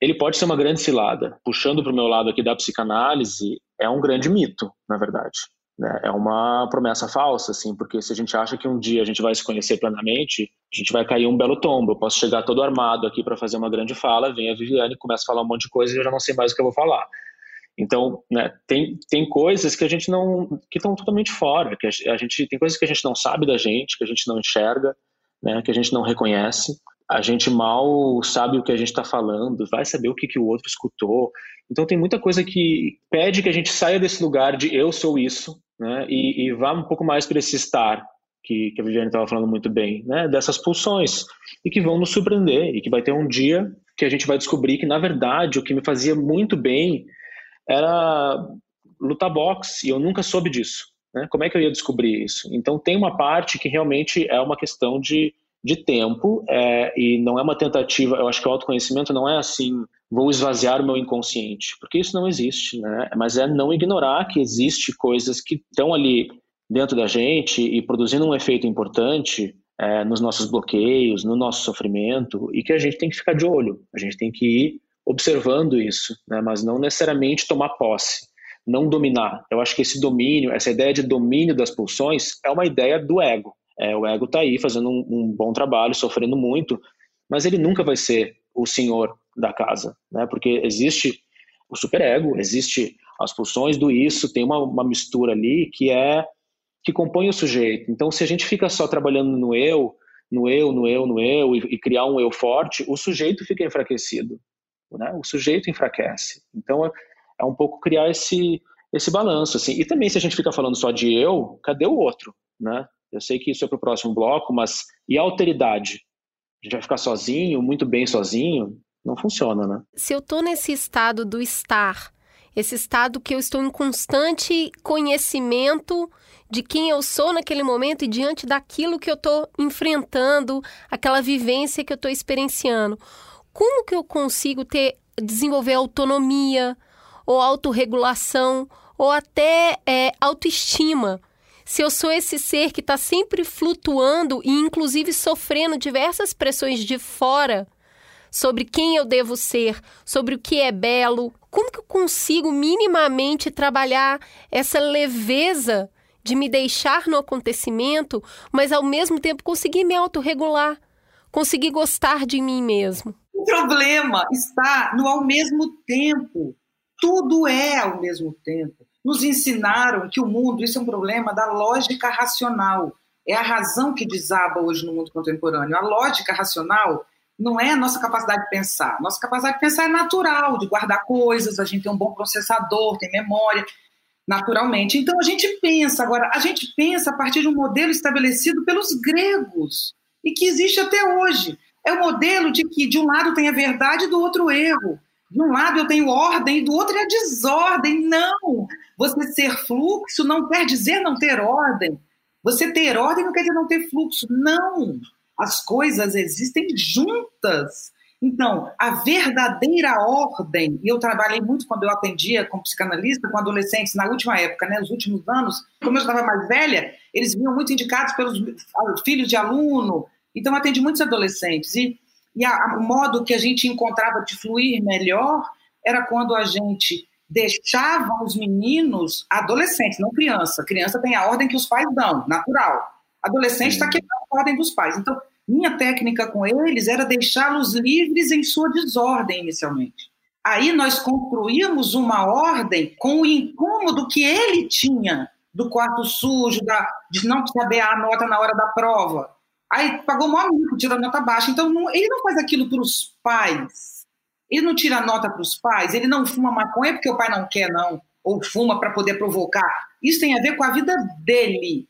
ele pode ser uma grande cilada. Puxando para o meu lado aqui da psicanálise, é um grande mito, na verdade. Né? É uma promessa falsa, assim, porque se a gente acha que um dia a gente vai se conhecer plenamente, a gente vai cair um belo tombo. Eu posso chegar todo armado aqui para fazer uma grande fala, vem a Viviane, começa a falar um monte de coisa e eu já não sei mais o que eu vou falar. Então, né, tem, tem coisas que a gente não. que estão totalmente fora, que a, gente tem coisas que a gente não sabe da gente, que a gente não enxerga, né, que a gente não reconhece. A gente mal sabe o que a gente está falando, vai saber o que, que o outro escutou. Então, tem muita coisa que pede que a gente saia desse lugar de eu sou isso, né, e, e vá um pouco mais para esse estar, que, que a Viviane estava falando muito bem, né, dessas pulsões, e que vão nos surpreender, e que vai ter um dia que a gente vai descobrir que, na verdade, o que me fazia muito bem era lutar boxe e eu nunca soube disso. Né? Como é que eu ia descobrir isso? Então tem uma parte que realmente é uma questão de, de tempo é, e não é uma tentativa. Eu acho que o autoconhecimento não é assim, vou esvaziar o meu inconsciente, porque isso não existe, né? Mas é não ignorar que existe coisas que estão ali dentro da gente e produzindo um efeito importante é, nos nossos bloqueios, no nosso sofrimento e que a gente tem que ficar de olho. A gente tem que ir observando isso, né? mas não necessariamente tomar posse, não dominar. Eu acho que esse domínio, essa ideia de domínio das pulsões é uma ideia do ego. É, o ego está aí fazendo um, um, bom trabalho, sofrendo muito, mas ele nunca vai ser o senhor da casa, né? porque existe o superego, existe as pulsões do isso, tem uma, uma mistura ali que é que compõe o sujeito. Então, se a gente fica só trabalhando no eu, no eu, no eu, no eu, e, e criar um eu forte, o sujeito fica enfraquecido né? O sujeito enfraquece. Então é, é um pouco criar esse esse balanço assim. E também se a gente fica falando só de eu, cadê o outro, né? Eu sei que isso é para o próximo bloco, mas e a alteridade? A gente vai ficar sozinho, muito bem sozinho? Não funciona, né? Se eu estou nesse estado do estar, esse estado que eu estou em constante conhecimento de quem eu sou naquele momento e diante daquilo que eu estou enfrentando, aquela vivência que eu estou experienciando como que eu consigo ter desenvolver autonomia ou autorregulação ou até é, autoestima? Se eu sou esse ser que está sempre flutuando e inclusive sofrendo diversas pressões de fora sobre quem eu devo ser, sobre o que é belo, como que eu consigo minimamente trabalhar essa leveza de me deixar no acontecimento, mas ao mesmo tempo conseguir me autorregular, conseguir gostar de mim mesmo? O problema está no ao mesmo tempo. Tudo é ao mesmo tempo. Nos ensinaram que o mundo, isso é um problema da lógica racional. É a razão que desaba hoje no mundo contemporâneo. A lógica racional não é a nossa capacidade de pensar. Nossa capacidade de pensar é natural, de guardar coisas, a gente tem um bom processador, tem memória, naturalmente. Então a gente pensa. Agora, a gente pensa a partir de um modelo estabelecido pelos gregos e que existe até hoje. É o modelo de que de um lado tem a verdade e do outro erro. De um lado eu tenho ordem e do outro é a desordem. Não! Você ser fluxo não quer dizer não ter ordem. Você ter ordem não quer dizer não ter fluxo. Não! As coisas existem juntas. Então, a verdadeira ordem, e eu trabalhei muito quando eu atendia como psicanalista com adolescentes na última época, né, nos últimos anos, como eu estava mais velha, eles vinham muito indicados pelos filhos de aluno, então, atendi muitos adolescentes. E, e a, a, o modo que a gente encontrava de fluir melhor era quando a gente deixava os meninos, adolescentes, não criança. Criança tem a ordem que os pais dão, natural. Adolescente está quebrando a ordem dos pais. Então, minha técnica com eles era deixá-los livres em sua desordem inicialmente. Aí nós construímos uma ordem com o incômodo que ele tinha do quarto sujo, da, de não saber a nota na hora da prova. Aí pagou o maior mico, tira nota baixa. Então não, ele não faz aquilo para os pais. Ele não tira nota para os pais. Ele não fuma maconha porque o pai não quer, não. Ou fuma para poder provocar. Isso tem a ver com a vida dele.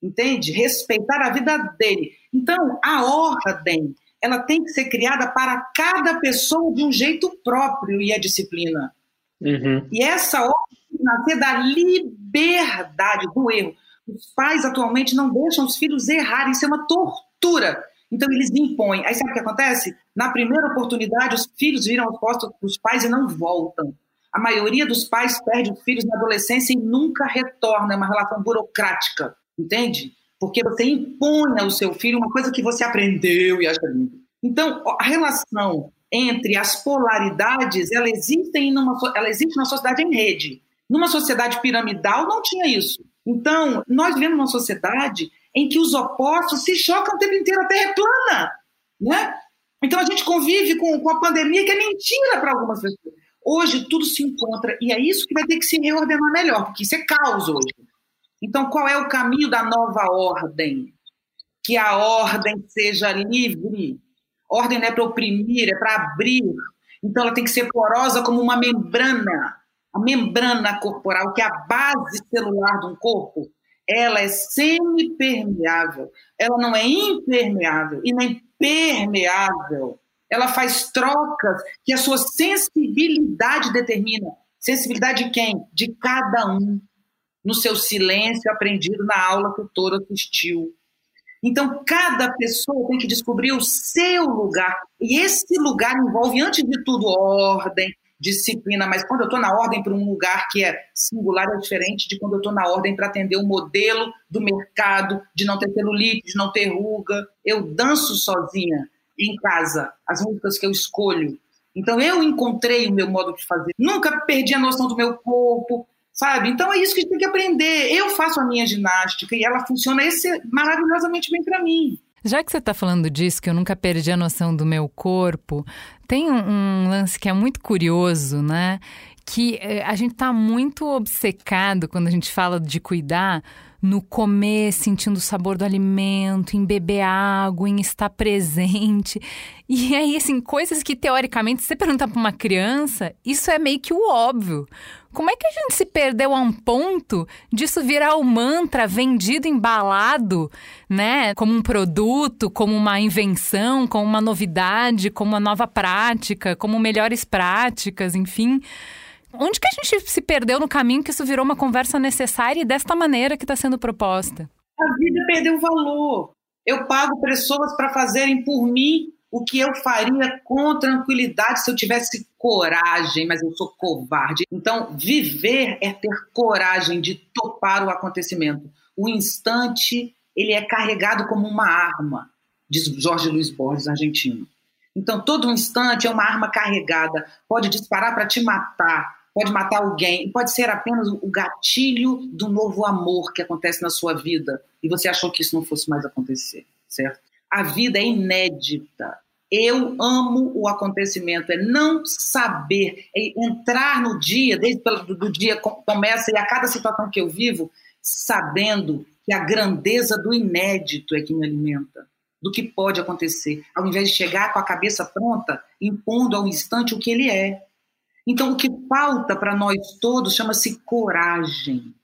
Entende? Respeitar a vida dele. Então, a ordem, ela tem que ser criada para cada pessoa de um jeito próprio e a disciplina. Uhum. E essa ordem nascer da liberdade do erro. Os pais atualmente não deixam os filhos errarem, isso é uma tortura. Então eles impõem. Aí sabe o que acontece? Na primeira oportunidade, os filhos viram as costas dos pais e não voltam. A maioria dos pais perde os filhos na adolescência e nunca retorna. É uma relação burocrática, entende? Porque você impõe ao seu filho uma coisa que você aprendeu e acha lindo. Então, a relação entre as polaridades, ela existe, numa, ela existe na sociedade em rede. Numa sociedade piramidal não tinha isso. Então, nós vivemos uma sociedade em que os opostos se chocam o tempo inteiro, a Terra é plana. Né? Então, a gente convive com, com a pandemia, que é mentira para algumas pessoas. Hoje, tudo se encontra, e é isso que vai ter que se reordenar melhor, porque isso é caos hoje. Então, qual é o caminho da nova ordem? Que a ordem seja livre. Ordem não é para oprimir, é para abrir. Então, ela tem que ser porosa como uma membrana a membrana corporal, que é a base celular de um corpo, ela é semipermeável. Ela não é impermeável e nem permeável. Ela faz trocas que a sua sensibilidade determina. Sensibilidade de quem? De cada um. No seu silêncio aprendido na aula que o Toro assistiu. Então, cada pessoa tem que descobrir o seu lugar. E esse lugar envolve, antes de tudo, ordem, disciplina, mas quando eu estou na ordem para um lugar que é singular é diferente de quando eu estou na ordem para atender o modelo do mercado, de não ter celulite, de não ter ruga. Eu danço sozinha em casa, as músicas que eu escolho. Então eu encontrei o meu modo de fazer. Nunca perdi a noção do meu corpo, sabe? Então é isso que a gente tem que aprender. Eu faço a minha ginástica e ela funciona esse, maravilhosamente bem para mim. Já que você está falando disso, que eu nunca perdi a noção do meu corpo, tem um, um lance que é muito curioso, né? Que eh, a gente está muito obcecado quando a gente fala de cuidar no comer, sentindo o sabor do alimento, em beber água, em estar presente. E aí, assim, coisas que teoricamente, se você perguntar para uma criança, isso é meio que o óbvio. Como é que a gente se perdeu a um ponto disso virar o mantra vendido embalado, né? Como um produto, como uma invenção, como uma novidade, como uma nova prática, como melhores práticas, enfim. Onde que a gente se perdeu no caminho que isso virou uma conversa necessária e desta maneira que está sendo proposta? A vida perdeu valor. Eu pago pessoas para fazerem por mim o que eu faria com tranquilidade se eu tivesse coragem, mas eu sou covarde. Então, viver é ter coragem de topar o acontecimento. O instante, ele é carregado como uma arma, diz Jorge Luiz Borges, argentino. Então, todo instante é uma arma carregada, pode disparar para te matar, pode matar alguém, pode ser apenas o gatilho do novo amor que acontece na sua vida, e você achou que isso não fosse mais acontecer, certo? A vida é inédita. Eu amo o acontecimento, é não saber, é entrar no dia, desde o dia começa e a cada situação que eu vivo, sabendo que a grandeza do inédito é que me alimenta, do que pode acontecer, ao invés de chegar com a cabeça pronta, impondo ao instante o que ele é. Então, o que falta para nós todos chama-se coragem.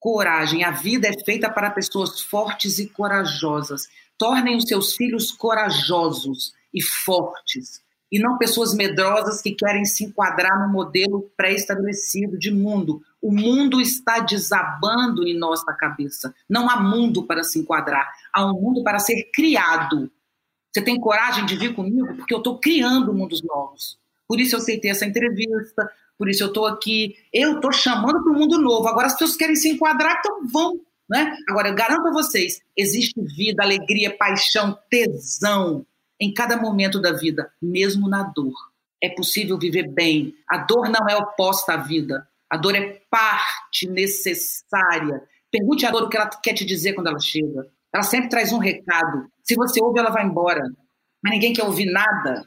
Coragem. A vida é feita para pessoas fortes e corajosas. Tornem os seus filhos corajosos e fortes, e não pessoas medrosas que querem se enquadrar no modelo pré-estabelecido de mundo. O mundo está desabando em nossa cabeça. Não há mundo para se enquadrar, há um mundo para ser criado. Você tem coragem de vir comigo? Porque eu estou criando mundos novos. Por isso eu aceitei essa entrevista, por isso eu estou aqui. Eu estou chamando para o mundo novo. Agora, as pessoas querem se enquadrar, então vão. Né? Agora, eu garanto a vocês: existe vida, alegria, paixão, tesão em cada momento da vida, mesmo na dor. É possível viver bem. A dor não é oposta à vida. A dor é parte necessária. Pergunte a dor o que ela quer te dizer quando ela chega. Ela sempre traz um recado. Se você ouve, ela vai embora. Mas ninguém quer ouvir nada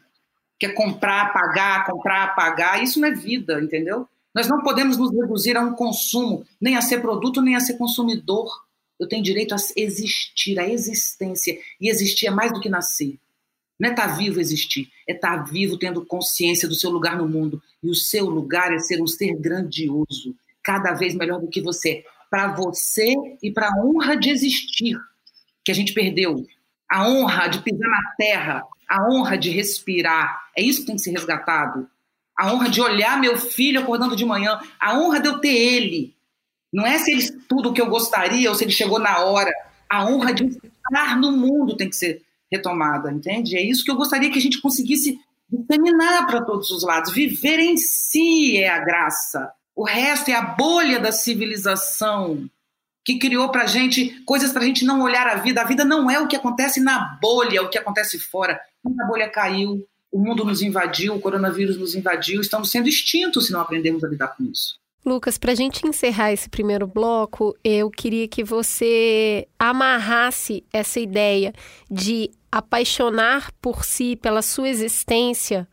que é comprar, pagar, comprar, pagar. Isso não é vida, entendeu? Nós não podemos nos reduzir a um consumo, nem a ser produto, nem a ser consumidor. Eu tenho direito a existir, a existência. E existir é mais do que nascer. Não é estar tá vivo existir, é estar tá vivo tendo consciência do seu lugar no mundo. E o seu lugar é ser um ser grandioso, cada vez melhor do que você. Para você e para a honra de existir, que a gente perdeu. A honra de pisar na terra, a honra de respirar. É isso que tem que ser resgatado. A honra de olhar meu filho acordando de manhã, a honra de eu ter ele. Não é se ele tudo o que eu gostaria ou se ele chegou na hora. A honra de estar no mundo tem que ser retomada, entende? É isso que eu gostaria que a gente conseguisse disseminar para todos os lados. Viver em si é a graça. O resto é a bolha da civilização que criou para gente coisas para a gente não olhar a vida. A vida não é o que acontece na bolha, é o que acontece fora. A bolha caiu, o mundo nos invadiu, o coronavírus nos invadiu, estamos sendo extintos se não aprendermos a lidar com isso. Lucas, para a gente encerrar esse primeiro bloco, eu queria que você amarrasse essa ideia de apaixonar por si, pela sua existência,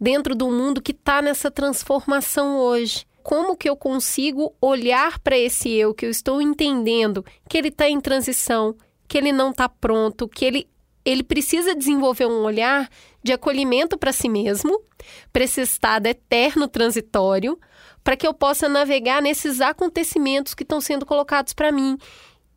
dentro do mundo que está nessa transformação hoje. Como que eu consigo olhar para esse eu que eu estou entendendo que ele está em transição, que ele não está pronto, que ele, ele precisa desenvolver um olhar de acolhimento para si mesmo, para esse estado eterno transitório, para que eu possa navegar nesses acontecimentos que estão sendo colocados para mim.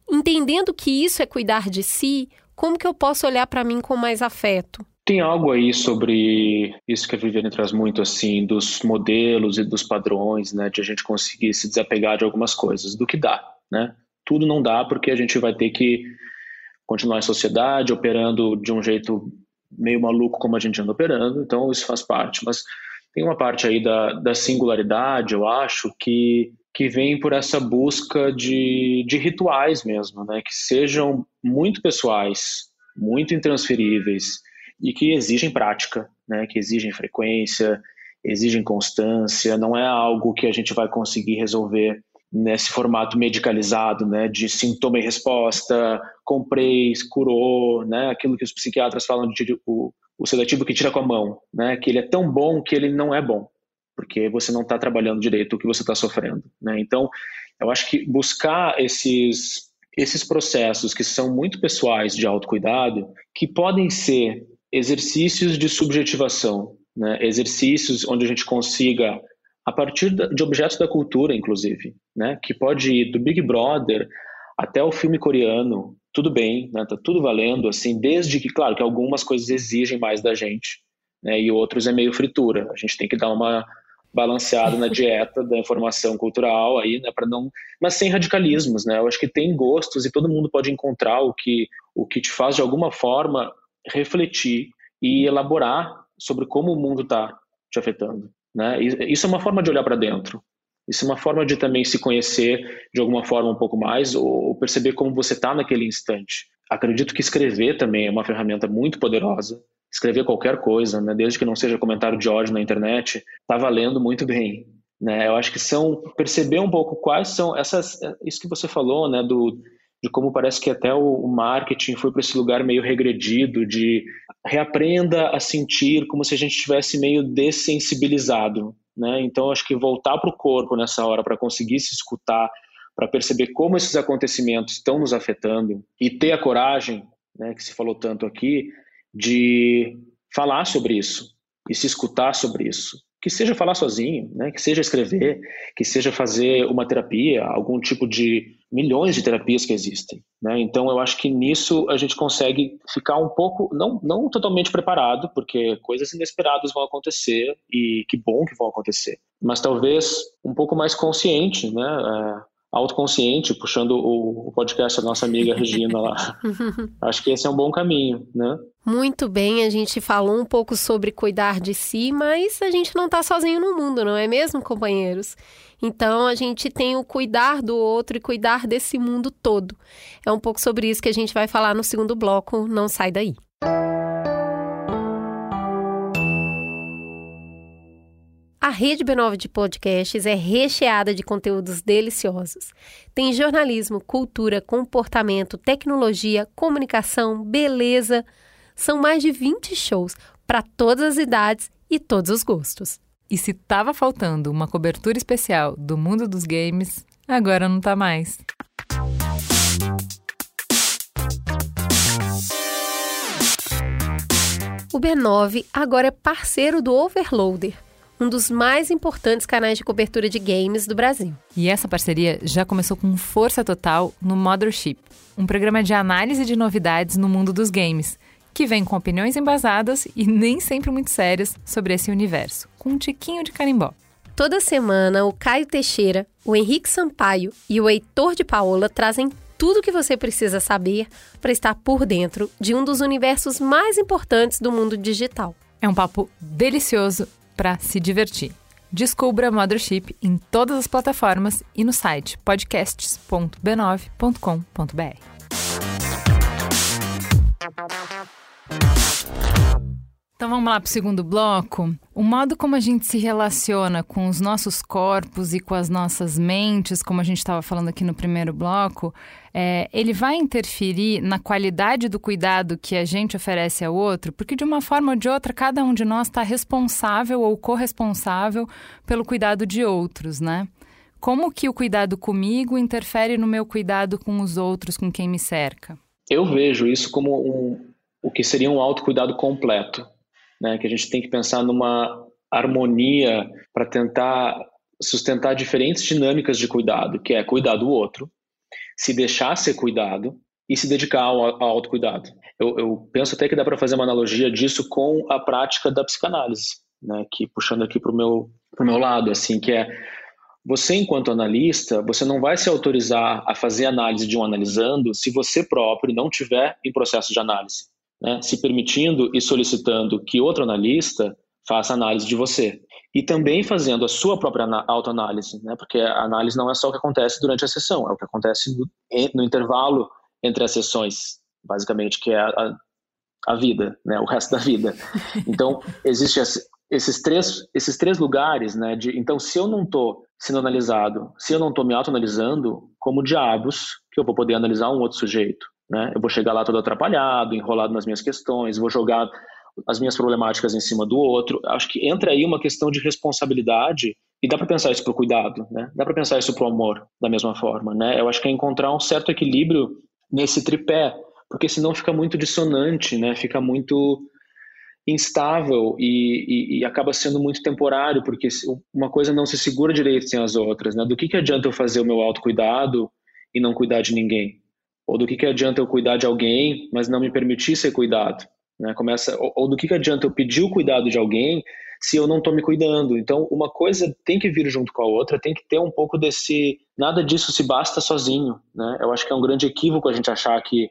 Entendendo que isso é cuidar de si, como que eu posso olhar para mim com mais afeto? Tem algo aí sobre isso que a Viviane traz muito, assim, dos modelos e dos padrões, né, de a gente conseguir se desapegar de algumas coisas, do que dá, né? Tudo não dá porque a gente vai ter que continuar em sociedade, operando de um jeito meio maluco como a gente anda operando, então isso faz parte, mas tem uma parte aí da, da singularidade, eu acho, que, que vem por essa busca de, de rituais mesmo, né? que sejam muito pessoais, muito intransferíveis e que exigem prática, né? que exigem frequência, exigem constância, não é algo que a gente vai conseguir resolver nesse formato medicalizado, né, de sintoma e resposta, comprei, curou, né, aquilo que os psiquiatras falam de o, o sedativo que tira com a mão, né? Que ele é tão bom que ele não é bom, porque você não está trabalhando direito o que você está sofrendo, né? Então, eu acho que buscar esses esses processos que são muito pessoais de autocuidado, que podem ser exercícios de subjetivação, né? Exercícios onde a gente consiga a partir de objetos da cultura, inclusive, né? Que pode ir do Big Brother até o filme coreano, tudo bem, né? Tá tudo valendo, assim, desde que, claro, que algumas coisas exigem mais da gente, né? E outros é meio fritura. A gente tem que dar uma balanceada na dieta da informação cultural aí, né, para não, mas sem radicalismos, né? Eu acho que tem gostos e todo mundo pode encontrar o que o que te faz de alguma forma refletir e elaborar sobre como o mundo está te afetando, né? Isso é uma forma de olhar para dentro. Isso é uma forma de também se conhecer de alguma forma um pouco mais ou perceber como você está naquele instante. Acredito que escrever também é uma ferramenta muito poderosa. Escrever qualquer coisa, né, desde que não seja comentário de ódio na internet, está valendo muito bem. Né? Eu acho que são perceber um pouco quais são essas isso que você falou, né, do de como parece que até o marketing foi para esse lugar meio regredido de reaprenda a sentir como se a gente estivesse meio dessensibilizado né? Então, acho que voltar para o corpo nessa hora para conseguir se escutar, para perceber como esses acontecimentos estão nos afetando e ter a coragem, né, que se falou tanto aqui, de falar sobre isso e se escutar sobre isso que seja falar sozinho, né? que seja escrever, que seja fazer uma terapia, algum tipo de milhões de terapias que existem. Né? Então, eu acho que nisso a gente consegue ficar um pouco, não, não totalmente preparado, porque coisas inesperadas vão acontecer e que bom que vão acontecer, mas talvez um pouco mais consciente, né? É, autoconsciente, puxando o, podcast da nossa amiga Regina lá. Acho que esse é um bom caminho, né? Muito bem, a gente falou um pouco sobre cuidar de si, mas a gente não está sozinho no mundo, não é mesmo, companheiros? Então a gente tem o cuidar do outro e cuidar desse mundo todo. É um pouco sobre isso que a gente vai falar no segundo bloco, não sai daí. A Rede B9 de podcasts é recheada de conteúdos deliciosos. Tem jornalismo, cultura, comportamento, tecnologia, comunicação, beleza. São mais de 20 shows para todas as idades e todos os gostos. E se tava faltando uma cobertura especial do mundo dos games, agora não tá mais. O B9 agora é parceiro do Overloader um dos mais importantes canais de cobertura de games do Brasil. E essa parceria já começou com força total no Mothership, um programa de análise de novidades no mundo dos games, que vem com opiniões embasadas e nem sempre muito sérias sobre esse universo, com um tiquinho de carimbó. Toda semana, o Caio Teixeira, o Henrique Sampaio e o Heitor de Paola trazem tudo o que você precisa saber para estar por dentro de um dos universos mais importantes do mundo digital. É um papo delicioso para se divertir. Descubra Mothership em todas as plataformas e no site podcasts.b9.com.br. Então vamos lá para o segundo bloco. O modo como a gente se relaciona com os nossos corpos e com as nossas mentes, como a gente estava falando aqui no primeiro bloco, é, ele vai interferir na qualidade do cuidado que a gente oferece ao outro, porque de uma forma ou de outra, cada um de nós está responsável ou corresponsável pelo cuidado de outros, né? Como que o cuidado comigo interfere no meu cuidado com os outros, com quem me cerca? Eu vejo isso como um, o que seria um autocuidado completo né, que a gente tem que pensar numa harmonia para tentar sustentar diferentes dinâmicas de cuidado, que é cuidar do outro, se deixar ser cuidado e se dedicar ao, ao autocuidado. Eu, eu penso até que dá para fazer uma analogia disso com a prática da psicanálise, né, que puxando aqui para o meu, pro meu lado, assim, que é você, enquanto analista, você não vai se autorizar a fazer análise de um analisando se você próprio não tiver em processo de análise né, se permitindo e solicitando que outro analista faça análise de você. E também fazendo a sua própria autoanálise, né, porque a análise não é só o que acontece durante a sessão, é o que acontece no, no intervalo entre as sessões, basicamente, que é a, a vida, né, o resto da vida. Então, existe esses três, esses três lugares, né, de, então, se eu não estou sendo analisado, se eu não estou me autoanalisando, como diabos que eu vou poder analisar um outro sujeito? Né? Eu vou chegar lá todo atrapalhado, enrolado nas minhas questões, vou jogar as minhas problemáticas em cima do outro. Acho que entra aí uma questão de responsabilidade e dá para pensar isso para o cuidado, né? Dá para pensar isso para o amor da mesma forma, né? Eu acho que é encontrar um certo equilíbrio nesse tripé, porque senão fica muito dissonante, né? Fica muito instável e, e, e, acaba sendo muito temporário, porque uma coisa não se segura direito sem as outras, né? Do que, que adianta eu fazer o meu autocuidado e não cuidar de ninguém? Ou do que, que adianta eu cuidar de alguém, mas não me permitir ser cuidado? Né? Começa, ou, ou do que, que adianta eu pedir o cuidado de alguém se eu não estou me cuidando? Então, uma coisa tem que vir junto com a outra, tem que ter um pouco desse. Nada disso se basta sozinho. Né? Eu acho que é um grande equívoco a gente achar que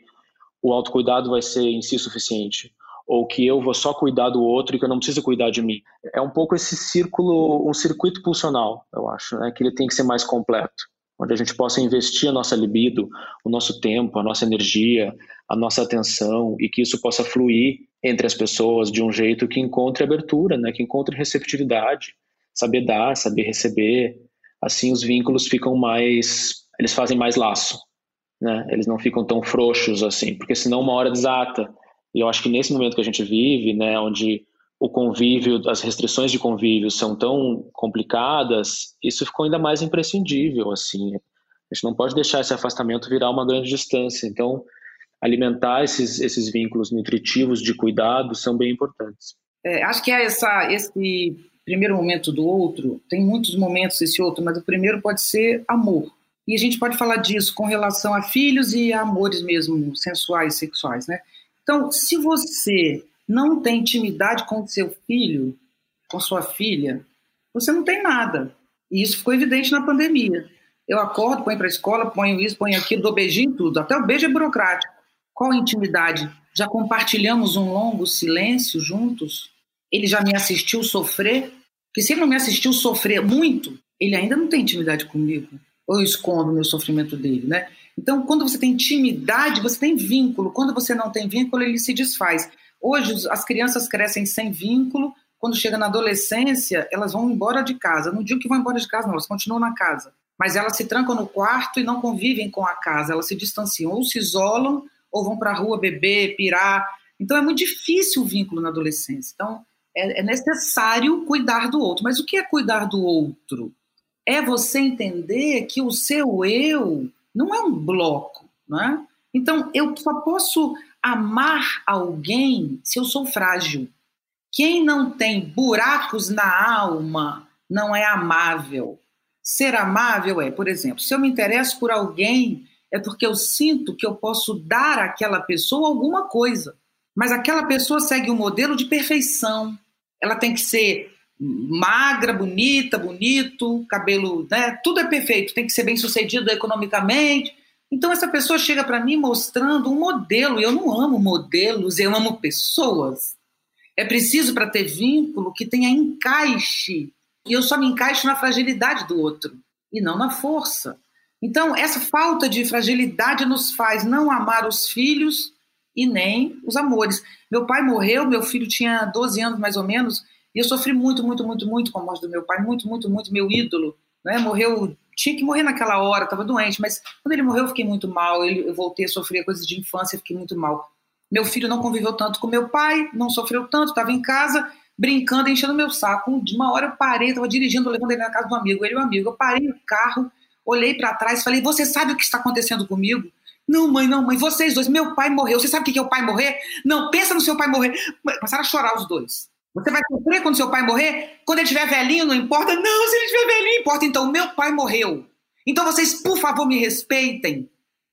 o autocuidado vai ser em si suficiente ou que eu vou só cuidar do outro e que eu não preciso cuidar de mim. É um pouco esse círculo, um circuito pulsional, eu acho, né? que ele tem que ser mais completo onde a gente possa investir a nossa libido, o nosso tempo, a nossa energia, a nossa atenção e que isso possa fluir entre as pessoas de um jeito que encontre abertura, né? que encontre receptividade, saber dar, saber receber. Assim os vínculos ficam mais, eles fazem mais laço, né? Eles não ficam tão frouxos assim, porque senão uma hora desata. E eu acho que nesse momento que a gente vive, né, onde o convívio, as restrições de convívio são tão complicadas, isso ficou ainda mais imprescindível, assim. A gente não pode deixar esse afastamento virar uma grande distância. Então, alimentar esses, esses vínculos nutritivos de cuidado são bem importantes. É, acho que é essa, esse primeiro momento do outro, tem muitos momentos esse outro, mas o primeiro pode ser amor. E a gente pode falar disso com relação a filhos e a amores mesmo, sensuais, sexuais, né? Então, se você não tem intimidade com seu filho, com sua filha, você não tem nada. E isso ficou evidente na pandemia. Eu acordo, ponho para a escola, ponho isso, ponho aquilo, dou beijinho tudo. Até o beijo é burocrático. Qual intimidade? Já compartilhamos um longo silêncio juntos? Ele já me assistiu sofrer? Porque se ele não me assistiu sofrer muito, ele ainda não tem intimidade comigo. Ou eu escondo meu sofrimento dele, né? Então, quando você tem intimidade, você tem vínculo. Quando você não tem vínculo, ele se desfaz. Hoje as crianças crescem sem vínculo, quando chega na adolescência, elas vão embora de casa. Não digo que vão embora de casa, não, elas continuam na casa. Mas elas se trancam no quarto e não convivem com a casa, elas se distanciam, ou se isolam, ou vão para a rua beber, pirar. Então é muito difícil o vínculo na adolescência. Então é, é necessário cuidar do outro. Mas o que é cuidar do outro? É você entender que o seu eu não é um bloco, não é? Então eu só posso amar alguém se eu sou frágil. Quem não tem buracos na alma não é amável. Ser amável é, por exemplo, se eu me interesso por alguém, é porque eu sinto que eu posso dar àquela pessoa alguma coisa. Mas aquela pessoa segue um modelo de perfeição. Ela tem que ser magra, bonita, bonito, cabelo, né? Tudo é perfeito, tem que ser bem sucedido economicamente. Então essa pessoa chega para mim mostrando um modelo. Eu não amo modelos, eu amo pessoas. É preciso para ter vínculo que tenha encaixe. E eu só me encaixo na fragilidade do outro e não na força. Então, essa falta de fragilidade nos faz não amar os filhos e nem os amores. Meu pai morreu, meu filho tinha 12 anos mais ou menos, e eu sofri muito, muito, muito, muito com a morte do meu pai, muito, muito, muito, meu ídolo, né? Morreu, tinha que morrer naquela hora, estava doente, mas quando ele morreu eu fiquei muito mal, eu voltei a sofrer coisas de infância, fiquei muito mal. Meu filho não conviveu tanto com meu pai, não sofreu tanto, estava em casa, brincando, enchendo meu saco. De uma hora eu parei, estava dirigindo, levando ele na casa do amigo, ele e o amigo. Eu parei no carro, olhei para trás falei: Você sabe o que está acontecendo comigo? Não, mãe, não, mãe, vocês dois, meu pai morreu. Você sabe o que é o pai morrer? Não, pensa no seu pai morrer. Passaram a chorar os dois. Você vai sofrer quando seu pai morrer? Quando ele estiver velhinho, não importa? Não, se ele estiver velhinho, importa. Então, meu pai morreu. Então, vocês, por favor, me respeitem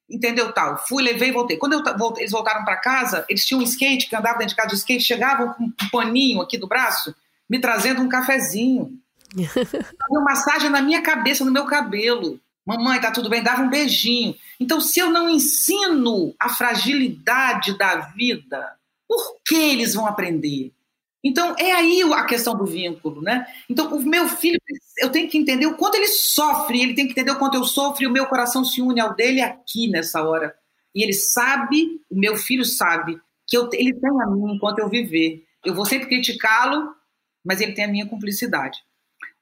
entendeu tal. Fui, levei, voltei. Quando eu, voltei, eles voltaram para casa, eles tinham um skate que andava dentro de casa de skate, chegavam com um paninho aqui do braço, me trazendo um cafezinho. uma massagem na minha cabeça, no meu cabelo. Mamãe, tá tudo bem? Dava um beijinho. Então, se eu não ensino a fragilidade da vida, por que eles vão aprender? Então, é aí a questão do vínculo, né? Então, o meu filho, eu tenho que entender o quanto ele sofre, ele tem que entender o quanto eu sofro, e o meu coração se une ao dele aqui nessa hora. E ele sabe, o meu filho sabe, que eu, ele tem a mim enquanto eu viver. Eu vou sempre criticá-lo, mas ele tem a minha cumplicidade.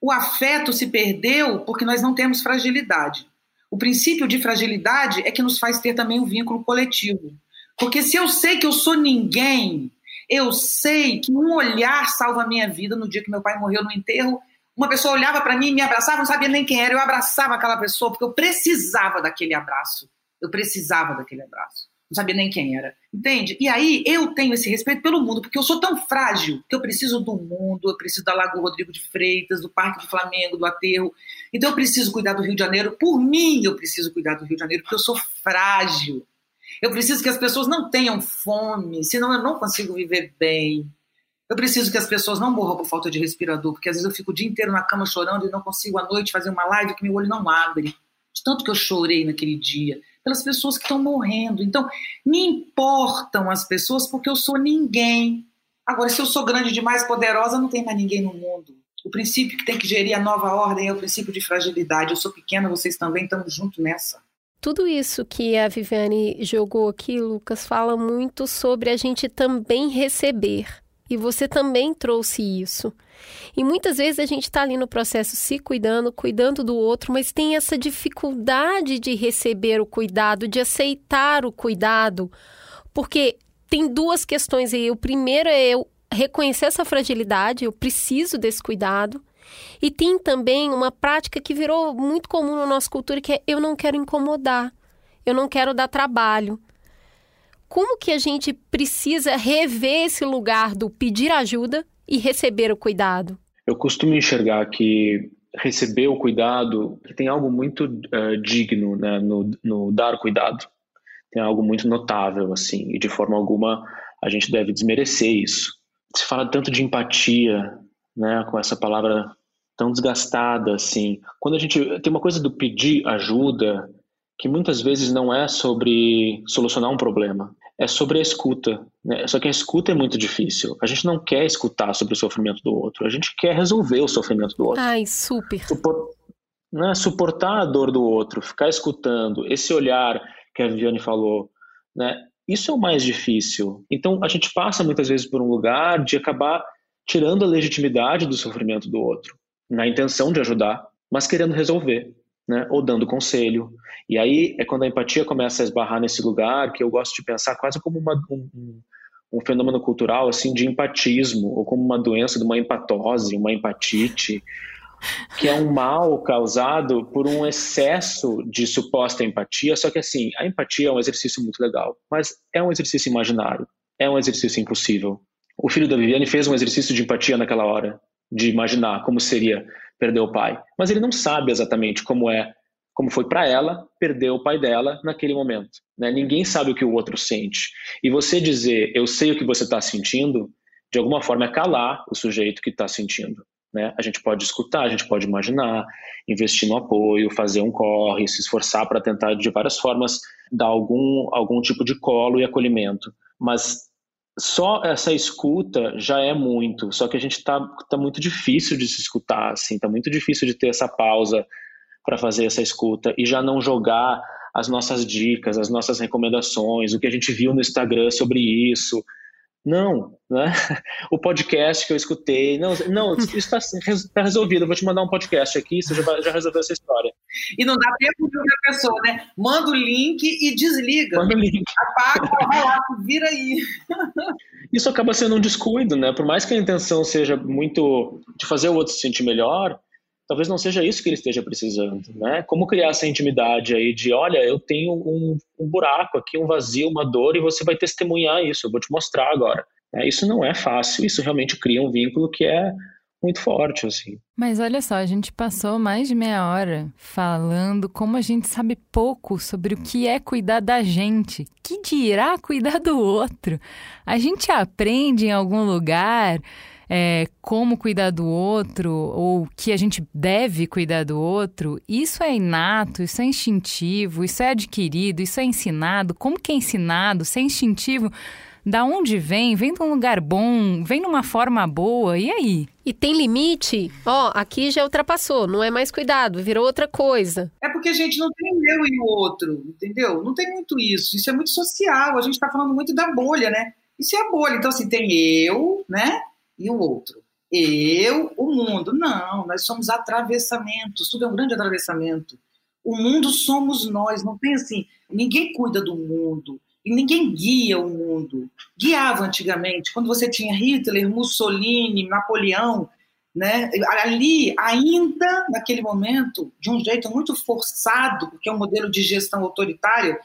O afeto se perdeu porque nós não temos fragilidade. O princípio de fragilidade é que nos faz ter também um vínculo coletivo. Porque se eu sei que eu sou ninguém, eu sei que um olhar salva a minha vida. No dia que meu pai morreu no enterro, uma pessoa olhava para mim, me abraçava, não sabia nem quem era. Eu abraçava aquela pessoa porque eu precisava daquele abraço. Eu precisava daquele abraço. Não sabia nem quem era. Entende? E aí eu tenho esse respeito pelo mundo, porque eu sou tão frágil que eu preciso do mundo, eu preciso da Lagoa Rodrigo de Freitas, do Parque do Flamengo, do Aterro. Então eu preciso cuidar do Rio de Janeiro. Por mim, eu preciso cuidar do Rio de Janeiro, porque eu sou frágil. Eu preciso que as pessoas não tenham fome, senão eu não consigo viver bem. Eu preciso que as pessoas não morram por falta de respirador, porque às vezes eu fico o dia inteiro na cama chorando e não consigo à noite fazer uma live que meu olho não abre. De tanto que eu chorei naquele dia, pelas pessoas que estão morrendo. Então, me importam as pessoas porque eu sou ninguém. Agora, se eu sou grande demais, poderosa, não tem mais ninguém no mundo. O princípio que tem que gerir a nova ordem é o princípio de fragilidade. Eu sou pequena, vocês também estamos juntos nessa. Tudo isso que a Viviane jogou aqui, Lucas, fala muito sobre a gente também receber. E você também trouxe isso. E muitas vezes a gente está ali no processo se cuidando, cuidando do outro, mas tem essa dificuldade de receber o cuidado, de aceitar o cuidado, porque tem duas questões aí. O primeiro é eu reconhecer essa fragilidade, eu preciso desse cuidado. E tem também uma prática que virou muito comum na nossa cultura, que é eu não quero incomodar, eu não quero dar trabalho. Como que a gente precisa rever esse lugar do pedir ajuda e receber o cuidado? Eu costumo enxergar que receber o cuidado que tem algo muito uh, digno né, no, no dar cuidado. Tem algo muito notável, assim, e de forma alguma a gente deve desmerecer isso. Se fala tanto de empatia, né, com essa palavra tão desgastada assim. Quando a gente tem uma coisa do pedir ajuda, que muitas vezes não é sobre solucionar um problema, é sobre a escuta. Né? Só que a escuta é muito difícil. A gente não quer escutar sobre o sofrimento do outro, a gente quer resolver o sofrimento do outro. Ai, super. Supor, né? Suportar a dor do outro, ficar escutando, esse olhar que a Viviane falou, né? Isso é o mais difícil. Então a gente passa muitas vezes por um lugar de acabar tirando a legitimidade do sofrimento do outro na intenção de ajudar, mas querendo resolver, né? ou dando conselho. E aí é quando a empatia começa a esbarrar nesse lugar que eu gosto de pensar quase como uma, um, um fenômeno cultural assim de empatismo, ou como uma doença de uma empatose, uma empatite, que é um mal causado por um excesso de suposta empatia. Só que, assim, a empatia é um exercício muito legal, mas é um exercício imaginário, é um exercício impossível. O filho da Viviane fez um exercício de empatia naquela hora, de imaginar como seria perder o pai, mas ele não sabe exatamente como é, como foi para ela perder o pai dela naquele momento. Né? Ninguém sabe o que o outro sente. E você dizer, eu sei o que você está sentindo, de alguma forma é calar o sujeito que está sentindo. Né? A gente pode escutar, a gente pode imaginar, investir no apoio, fazer um corre, se esforçar para tentar de várias formas dar algum, algum tipo de colo e acolhimento. Mas só essa escuta já é muito, só que a gente está tá muito difícil de se escutar, assim, tá muito difícil de ter essa pausa para fazer essa escuta e já não jogar as nossas dicas, as nossas recomendações, o que a gente viu no Instagram sobre isso, não, né? O podcast que eu escutei, não, não isso está tá resolvido, eu vou te mandar um podcast aqui, você já, já resolveu essa história. E não dá tempo de outra pessoa, né? Manda o link e desliga. Manda o link. Apaga, vai lá, vira aí. Isso acaba sendo um descuido, né? Por mais que a intenção seja muito de fazer o outro se sentir melhor, talvez não seja isso que ele esteja precisando, né? Como criar essa intimidade aí de, olha, eu tenho um, um buraco aqui, um vazio, uma dor, e você vai testemunhar isso, eu vou te mostrar agora. É, isso não é fácil, isso realmente cria um vínculo que é muito forte, assim. Mas olha só, a gente passou mais de meia hora falando como a gente sabe pouco sobre o que é cuidar da gente. Que dirá cuidar do outro? A gente aprende em algum lugar é, como cuidar do outro ou que a gente deve cuidar do outro, isso é inato, isso é instintivo, isso é adquirido, isso é ensinado. Como que é ensinado? Se é instintivo, da onde vem? Vem de um lugar bom? Vem numa forma boa? E aí? E tem limite? Ó, oh, aqui já ultrapassou, não é mais cuidado, virou outra coisa. É porque a gente não tem eu e o outro, entendeu? Não tem muito isso. Isso é muito social. A gente está falando muito da bolha, né? Isso é a bolha. Então, assim, tem eu, né? E o outro. Eu, o mundo. Não, nós somos atravessamentos, tudo é um grande atravessamento. O mundo somos nós, não tem assim, ninguém cuida do mundo e ninguém guia o mundo. Guiava antigamente, quando você tinha Hitler, Mussolini, Napoleão, né? Ali, ainda naquele momento, de um jeito muito forçado, porque é um modelo de gestão autoritário,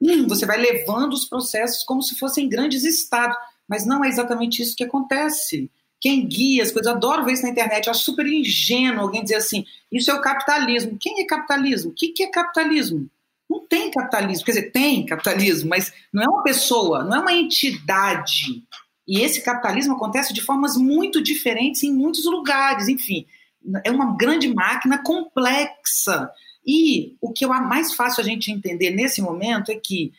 hum, você vai levando os processos como se fossem grandes estados. Mas não é exatamente isso que acontece. Quem guia as coisas, adoro ver isso na internet, acho super ingênuo alguém dizer assim: isso é o capitalismo. Quem é capitalismo? O que, que é capitalismo? Não tem capitalismo, quer dizer, tem capitalismo, mas não é uma pessoa, não é uma entidade. E esse capitalismo acontece de formas muito diferentes em muitos lugares, enfim. É uma grande máquina complexa. E o que é mais fácil a gente entender nesse momento é que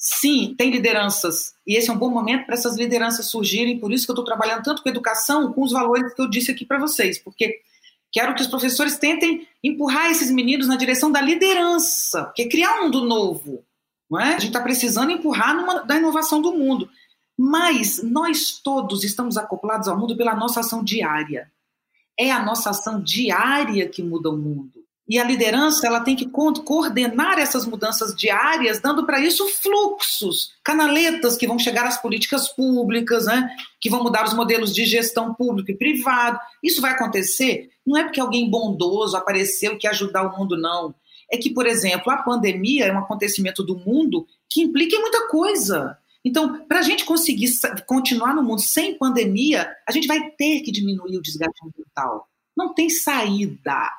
Sim, tem lideranças, e esse é um bom momento para essas lideranças surgirem, por isso que eu estou trabalhando tanto com educação, com os valores que eu disse aqui para vocês, porque quero que os professores tentem empurrar esses meninos na direção da liderança, porque criar um mundo novo, não é? A gente está precisando empurrar numa, da inovação do mundo, mas nós todos estamos acoplados ao mundo pela nossa ação diária. É a nossa ação diária que muda o mundo. E a liderança ela tem que coordenar essas mudanças diárias, dando para isso fluxos, canaletas que vão chegar às políticas públicas, né? que vão mudar os modelos de gestão público e privado. Isso vai acontecer não é porque alguém bondoso apareceu e quer ajudar o mundo, não. É que, por exemplo, a pandemia é um acontecimento do mundo que implica em muita coisa. Então, para a gente conseguir continuar no mundo sem pandemia, a gente vai ter que diminuir o desgaste ambiental. Não tem saída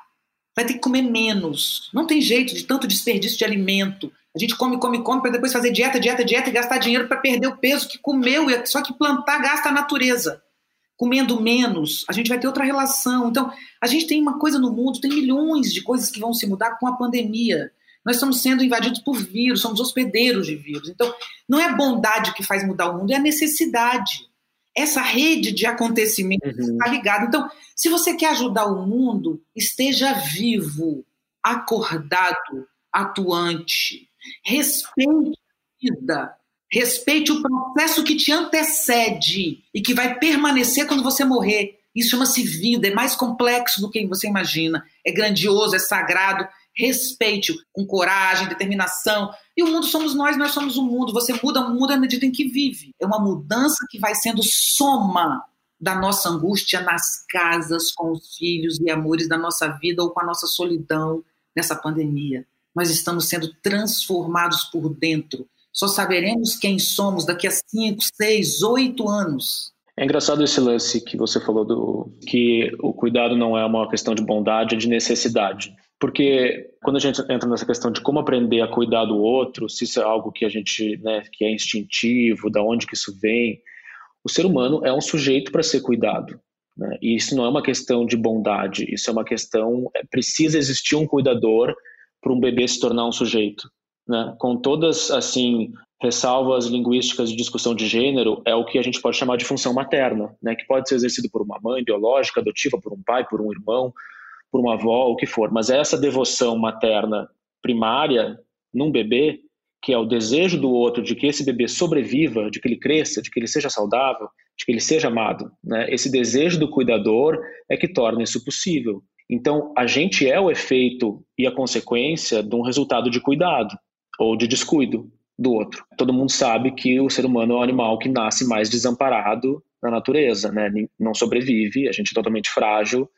vai ter que comer menos. Não tem jeito de tanto desperdício de alimento. A gente come, come, come para depois fazer dieta, dieta, dieta e gastar dinheiro para perder o peso que comeu. Só que plantar gasta a natureza. Comendo menos, a gente vai ter outra relação. Então, a gente tem uma coisa no mundo, tem milhões de coisas que vão se mudar com a pandemia. Nós estamos sendo invadidos por vírus, somos hospedeiros de vírus. Então, não é bondade que faz mudar o mundo, é a necessidade essa rede de acontecimentos uhum. está ligada. Então, se você quer ajudar o mundo, esteja vivo, acordado, atuante. Respeite a vida. Respeite o processo que te antecede e que vai permanecer quando você morrer. Isso chama-se vida, é mais complexo do que você imagina. É grandioso, é sagrado respeite com coragem, determinação. E o mundo somos nós, nós somos o mundo. Você muda, muda à medida em que vive. É uma mudança que vai sendo soma da nossa angústia nas casas, com os filhos e amores da nossa vida ou com a nossa solidão nessa pandemia. Nós estamos sendo transformados por dentro. Só saberemos quem somos daqui a cinco, seis, oito anos. É engraçado esse lance que você falou do que o cuidado não é uma questão de bondade, é de necessidade. Porque quando a gente entra nessa questão de como aprender a cuidar do outro, se isso é algo que a gente, né, que é instintivo, da onde que isso vem, o ser humano é um sujeito para ser cuidado. Né? E isso não é uma questão de bondade, isso é uma questão. É, precisa existir um cuidador para um bebê se tornar um sujeito. Né? Com todas assim ressalvas linguísticas de discussão de gênero, é o que a gente pode chamar de função materna, né? que pode ser exercido por uma mãe biológica, adotiva, por um pai, por um irmão, por uma avó, o que for. Mas essa devoção materna primária num bebê, que é o desejo do outro de que esse bebê sobreviva, de que ele cresça, de que ele seja saudável, de que ele seja amado, né? esse desejo do cuidador é que torna isso possível. Então, a gente é o efeito e a consequência de um resultado de cuidado ou de descuido do outro. Todo mundo sabe que o ser humano é um animal que nasce mais desamparado na natureza, né? Não sobrevive, a gente é totalmente frágil,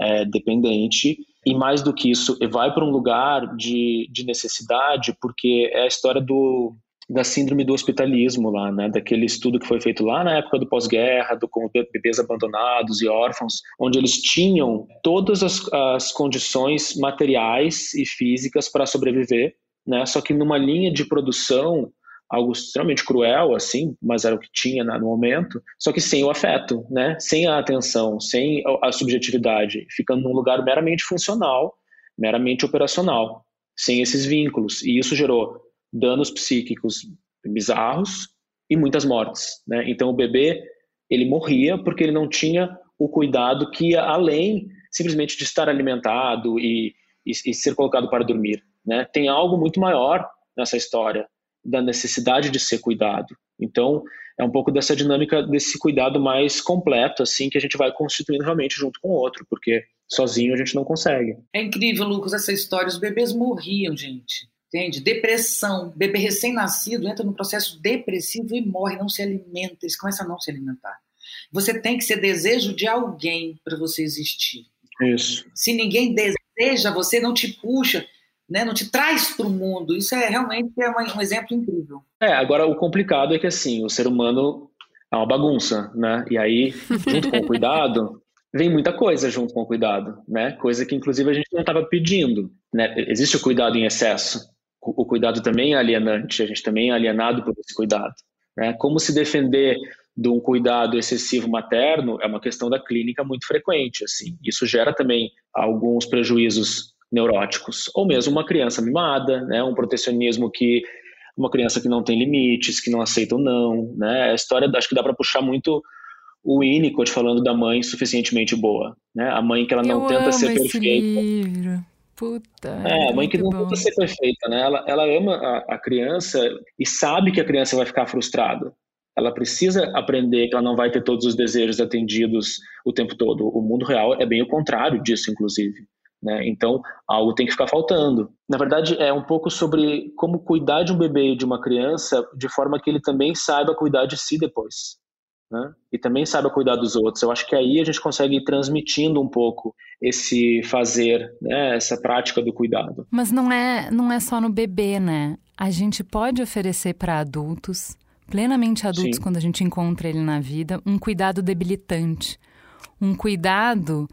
é, dependente, e mais do que isso, vai para um lugar de, de necessidade, porque é a história do, da síndrome do hospitalismo lá, né, daquele estudo que foi feito lá na época do pós-guerra, do com bebês abandonados e órfãos, onde eles tinham todas as, as condições materiais e físicas para sobreviver, né? Só que numa linha de produção algo extremamente cruel, assim, mas era o que tinha no momento, só que sem o afeto, né? Sem a atenção, sem a subjetividade, ficando num lugar meramente funcional, meramente operacional, sem esses vínculos. E isso gerou danos psíquicos bizarros e muitas mortes, né? Então o bebê, ele morria porque ele não tinha o cuidado que ia além simplesmente de estar alimentado e, e, e ser colocado para dormir. Né? Tem algo muito maior nessa história da necessidade de ser cuidado. Então, é um pouco dessa dinâmica desse cuidado mais completo, assim, que a gente vai constituindo realmente junto com o outro, porque sozinho a gente não consegue. É incrível, Lucas, essa história. Os bebês morriam, gente. Entende? Depressão. Bebê recém-nascido entra no processo depressivo e morre, não se alimenta. Eles começam a não se alimentar. Você tem que ser desejo de alguém para você existir. Isso. Se ninguém deseja, você não te puxa né, não te traz para o mundo. Isso é realmente é um exemplo incrível. É, agora o complicado é que assim, o ser humano é uma bagunça, né? E aí, junto com o cuidado, vem muita coisa junto com o cuidado, né? Coisa que inclusive a gente não estava pedindo, né? Existe o cuidado em excesso. O cuidado também é alienante, a gente também é alienado por esse cuidado, né? Como se defender de um cuidado excessivo materno é uma questão da clínica muito frequente, assim. Isso gera também alguns prejuízos neuróticos, ou mesmo uma criança mimada, né, um protecionismo que uma criança que não tem limites, que não aceita o não, né? A história acho que dá para puxar muito o Winnicott falando da mãe suficientemente boa, né? A mãe que ela não Eu tenta ser perfeita. Livro. Puta. É, a mãe que não bom. tenta ser perfeita, né? Ela, ela ama a, a criança e sabe que a criança vai ficar frustrada. Ela precisa aprender que ela não vai ter todos os desejos atendidos o tempo todo. O mundo real é bem o contrário disso, inclusive. Né? Então, algo tem que ficar faltando. Na verdade, é um pouco sobre como cuidar de um bebê e de uma criança de forma que ele também saiba cuidar de si depois. Né? E também saiba cuidar dos outros. Eu acho que aí a gente consegue ir transmitindo um pouco esse fazer, né? essa prática do cuidado. Mas não é, não é só no bebê, né? A gente pode oferecer para adultos, plenamente adultos, Sim. quando a gente encontra ele na vida, um cuidado debilitante. Um cuidado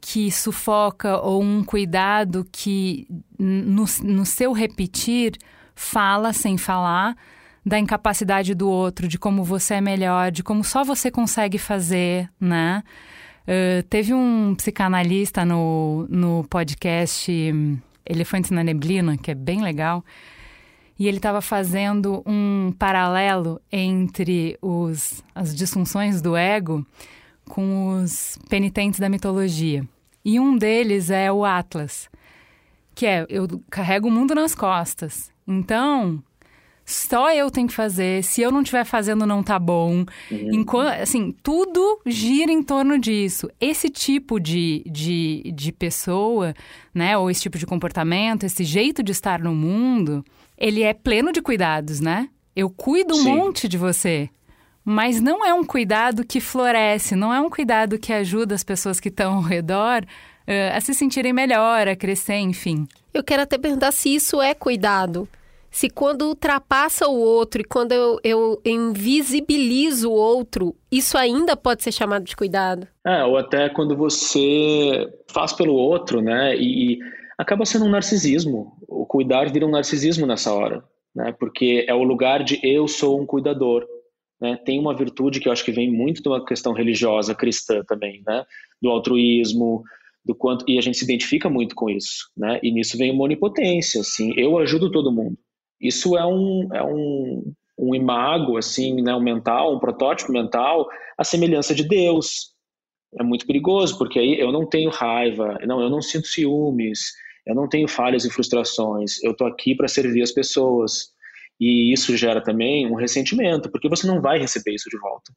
que sufoca ou um cuidado que, no, no seu repetir, fala sem falar da incapacidade do outro, de como você é melhor, de como só você consegue fazer, né? Uh, teve um psicanalista no, no podcast Elefantes na Neblina, que é bem legal, e ele estava fazendo um paralelo entre os, as disfunções do ego com os penitentes da mitologia. E um deles é o Atlas, que é eu carrego o mundo nas costas. Então, só eu tenho que fazer. Se eu não estiver fazendo, não tá bom. Uhum. Enquanto, assim, tudo gira em torno disso. Esse tipo de, de, de pessoa, né? Ou esse tipo de comportamento, esse jeito de estar no mundo, ele é pleno de cuidados, né? Eu cuido um Sim. monte de você. Mas não é um cuidado que floresce, não é um cuidado que ajuda as pessoas que estão ao redor uh, a se sentirem melhor, a crescer, enfim. Eu quero até perguntar se isso é cuidado. Se quando ultrapassa o outro e quando eu, eu invisibilizo o outro, isso ainda pode ser chamado de cuidado? É, ou até quando você faz pelo outro, né? E, e acaba sendo um narcisismo. O cuidar vira um narcisismo nessa hora, né? Porque é o lugar de eu sou um cuidador. Né? Tem uma virtude que eu acho que vem muito de uma questão religiosa cristã também, né? Do altruísmo, do quanto e a gente se identifica muito com isso, né? E nisso vem uma onipotência, assim. Eu ajudo todo mundo. Isso é um é um, um imago, assim, né? Um mental, um protótipo mental, a semelhança de Deus. É muito perigoso porque aí eu não tenho raiva, não, eu não sinto ciúmes, eu não tenho falhas e frustrações. Eu tô aqui para servir as pessoas. E isso gera também um ressentimento, porque você não vai receber isso de volta.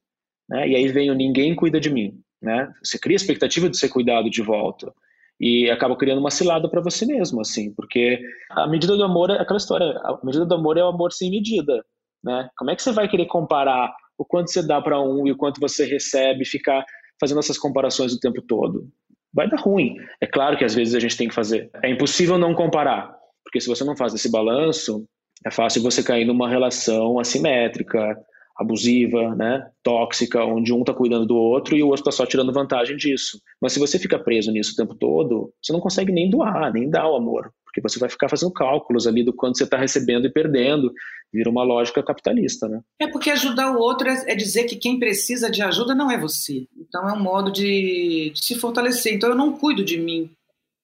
Né? E aí vem o ninguém cuida de mim. Né? Você cria a expectativa de ser cuidado de volta e acaba criando uma cilada para você mesmo, assim, porque a medida do amor é aquela história, a medida do amor é o amor sem medida, né? Como é que você vai querer comparar o quanto você dá para um e o quanto você recebe, ficar fazendo essas comparações o tempo todo? Vai dar ruim. É claro que às vezes a gente tem que fazer. É impossível não comparar, porque se você não faz esse balanço, é fácil você cair numa relação assimétrica, abusiva, né, tóxica, onde um está cuidando do outro e o outro está só tirando vantagem disso. Mas se você fica preso nisso o tempo todo, você não consegue nem doar, nem dar o amor, porque você vai ficar fazendo cálculos ali do quanto você está recebendo e perdendo, vira uma lógica capitalista, né? É porque ajudar o outro é, é dizer que quem precisa de ajuda não é você. Então é um modo de, de se fortalecer. Então eu não cuido de mim,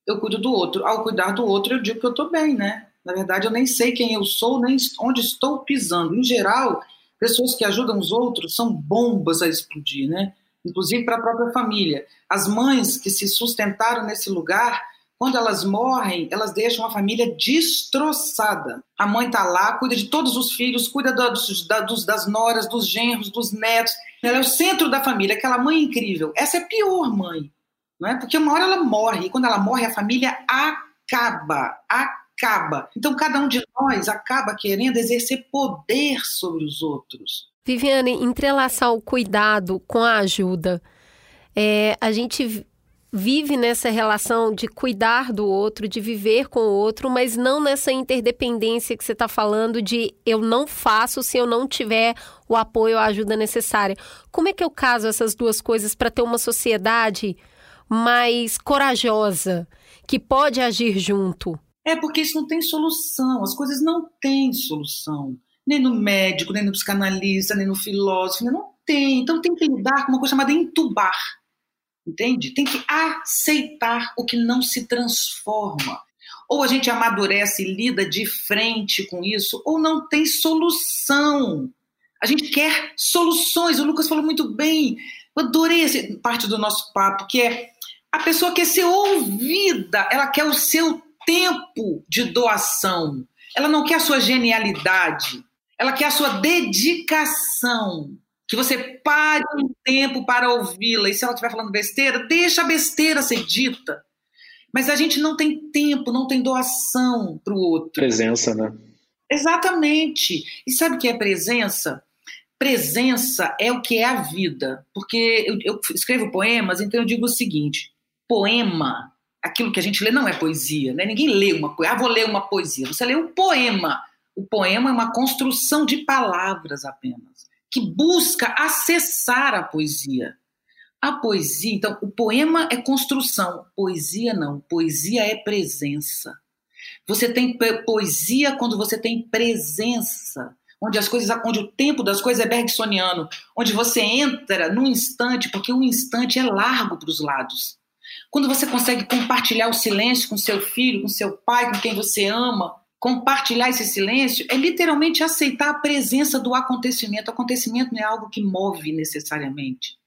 eu cuido do outro. Ao cuidar do outro, eu digo que eu estou bem, né? Na verdade, eu nem sei quem eu sou, nem onde estou pisando. Em geral, pessoas que ajudam os outros são bombas a explodir, né? Inclusive para a própria família. As mães que se sustentaram nesse lugar, quando elas morrem, elas deixam a família destroçada. A mãe está lá, cuida de todos os filhos, cuida dos, das noras, dos genros, dos netos. Ela é o centro da família, aquela mãe incrível. Essa é a pior mãe, não é? Porque uma hora ela morre, e quando ela morre, a família acaba, acaba acaba. Então, cada um de nós acaba querendo exercer poder sobre os outros. Viviane, entrelaçar o cuidado com a ajuda. É, a gente vive nessa relação de cuidar do outro, de viver com o outro, mas não nessa interdependência que você está falando de eu não faço se eu não tiver o apoio, a ajuda necessária. Como é que eu caso essas duas coisas para ter uma sociedade mais corajosa, que pode agir junto? É porque isso não tem solução, as coisas não têm solução. Nem no médico, nem no psicanalista, nem no filósofo, não tem. Então tem que lidar com uma coisa chamada entubar. Entende? Tem que aceitar o que não se transforma. Ou a gente amadurece e lida de frente com isso, ou não tem solução. A gente quer soluções. O Lucas falou muito bem. Eu adorei essa parte do nosso papo, que é a pessoa quer ser ouvida, ela quer o seu tempo de doação. Ela não quer a sua genialidade. Ela quer a sua dedicação. Que você pare um tempo para ouvi-la. E se ela estiver falando besteira, deixa a besteira ser dita. Mas a gente não tem tempo, não tem doação para o outro. Presença, né? Exatamente. E sabe o que é presença? Presença é o que é a vida. Porque eu, eu escrevo poemas, então eu digo o seguinte: poema aquilo que a gente lê não é poesia, né? Ninguém lê uma poesia. Ah, vou ler uma poesia. Você lê um poema. O poema é uma construção de palavras apenas, que busca acessar a poesia. A poesia, então, o poema é construção, poesia não. Poesia é presença. Você tem poesia quando você tem presença, onde as coisas, onde o tempo das coisas é bergsoniano, onde você entra no instante, porque o instante é largo para os lados. Quando você consegue compartilhar o silêncio com seu filho, com seu pai, com quem você ama, compartilhar esse silêncio é literalmente aceitar a presença do acontecimento. O acontecimento não é algo que move necessariamente.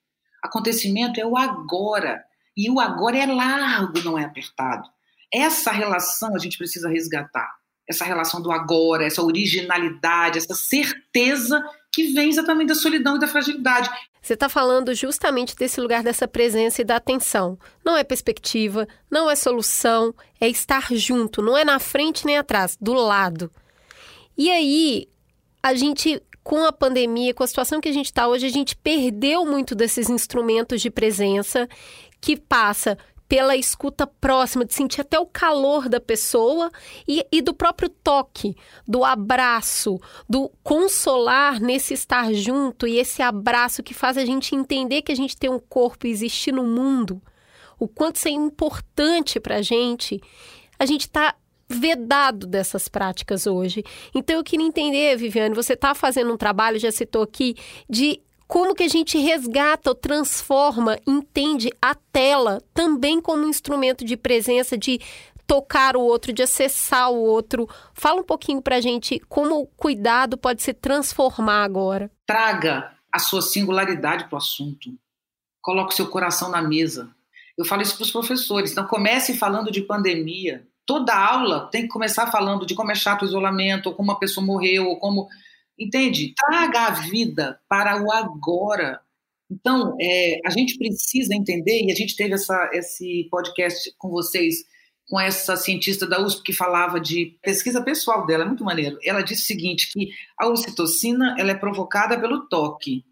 Acontecimento é o agora. E o agora é largo, não é apertado. Essa relação a gente precisa resgatar. Essa relação do agora, essa originalidade, essa certeza que vem exatamente da solidão e da fragilidade. Você está falando justamente desse lugar dessa presença e da atenção. Não é perspectiva, não é solução, é estar junto, não é na frente nem atrás, do lado. E aí, a gente com a pandemia, com a situação que a gente está hoje, a gente perdeu muito desses instrumentos de presença que passa pela escuta próxima, de sentir até o calor da pessoa e, e, do próprio toque, do abraço, do consolar nesse estar junto e esse abraço que faz a gente entender que a gente tem um corpo e existir no mundo, o quanto isso é importante para a gente. A gente está vedado dessas práticas hoje. Então eu queria entender, Viviane, você está fazendo um trabalho, já citou aqui, de como que a gente resgata ou transforma, entende a tela também como um instrumento de presença, de tocar o outro, de acessar o outro. Fala um pouquinho para a gente como o cuidado pode se transformar agora. Traga a sua singularidade para o assunto. Coloque o seu coração na mesa. Eu falo isso para os professores. Então, comece falando de pandemia. Toda aula tem que começar falando de como é chato o isolamento, ou como uma pessoa morreu, ou como Entende? Traga a vida para o agora. Então, é, a gente precisa entender, e a gente teve essa, esse podcast com vocês, com essa cientista da USP que falava de pesquisa pessoal dela, é muito maneiro. Ela disse o seguinte, que a ocitocina ela é provocada pelo toque,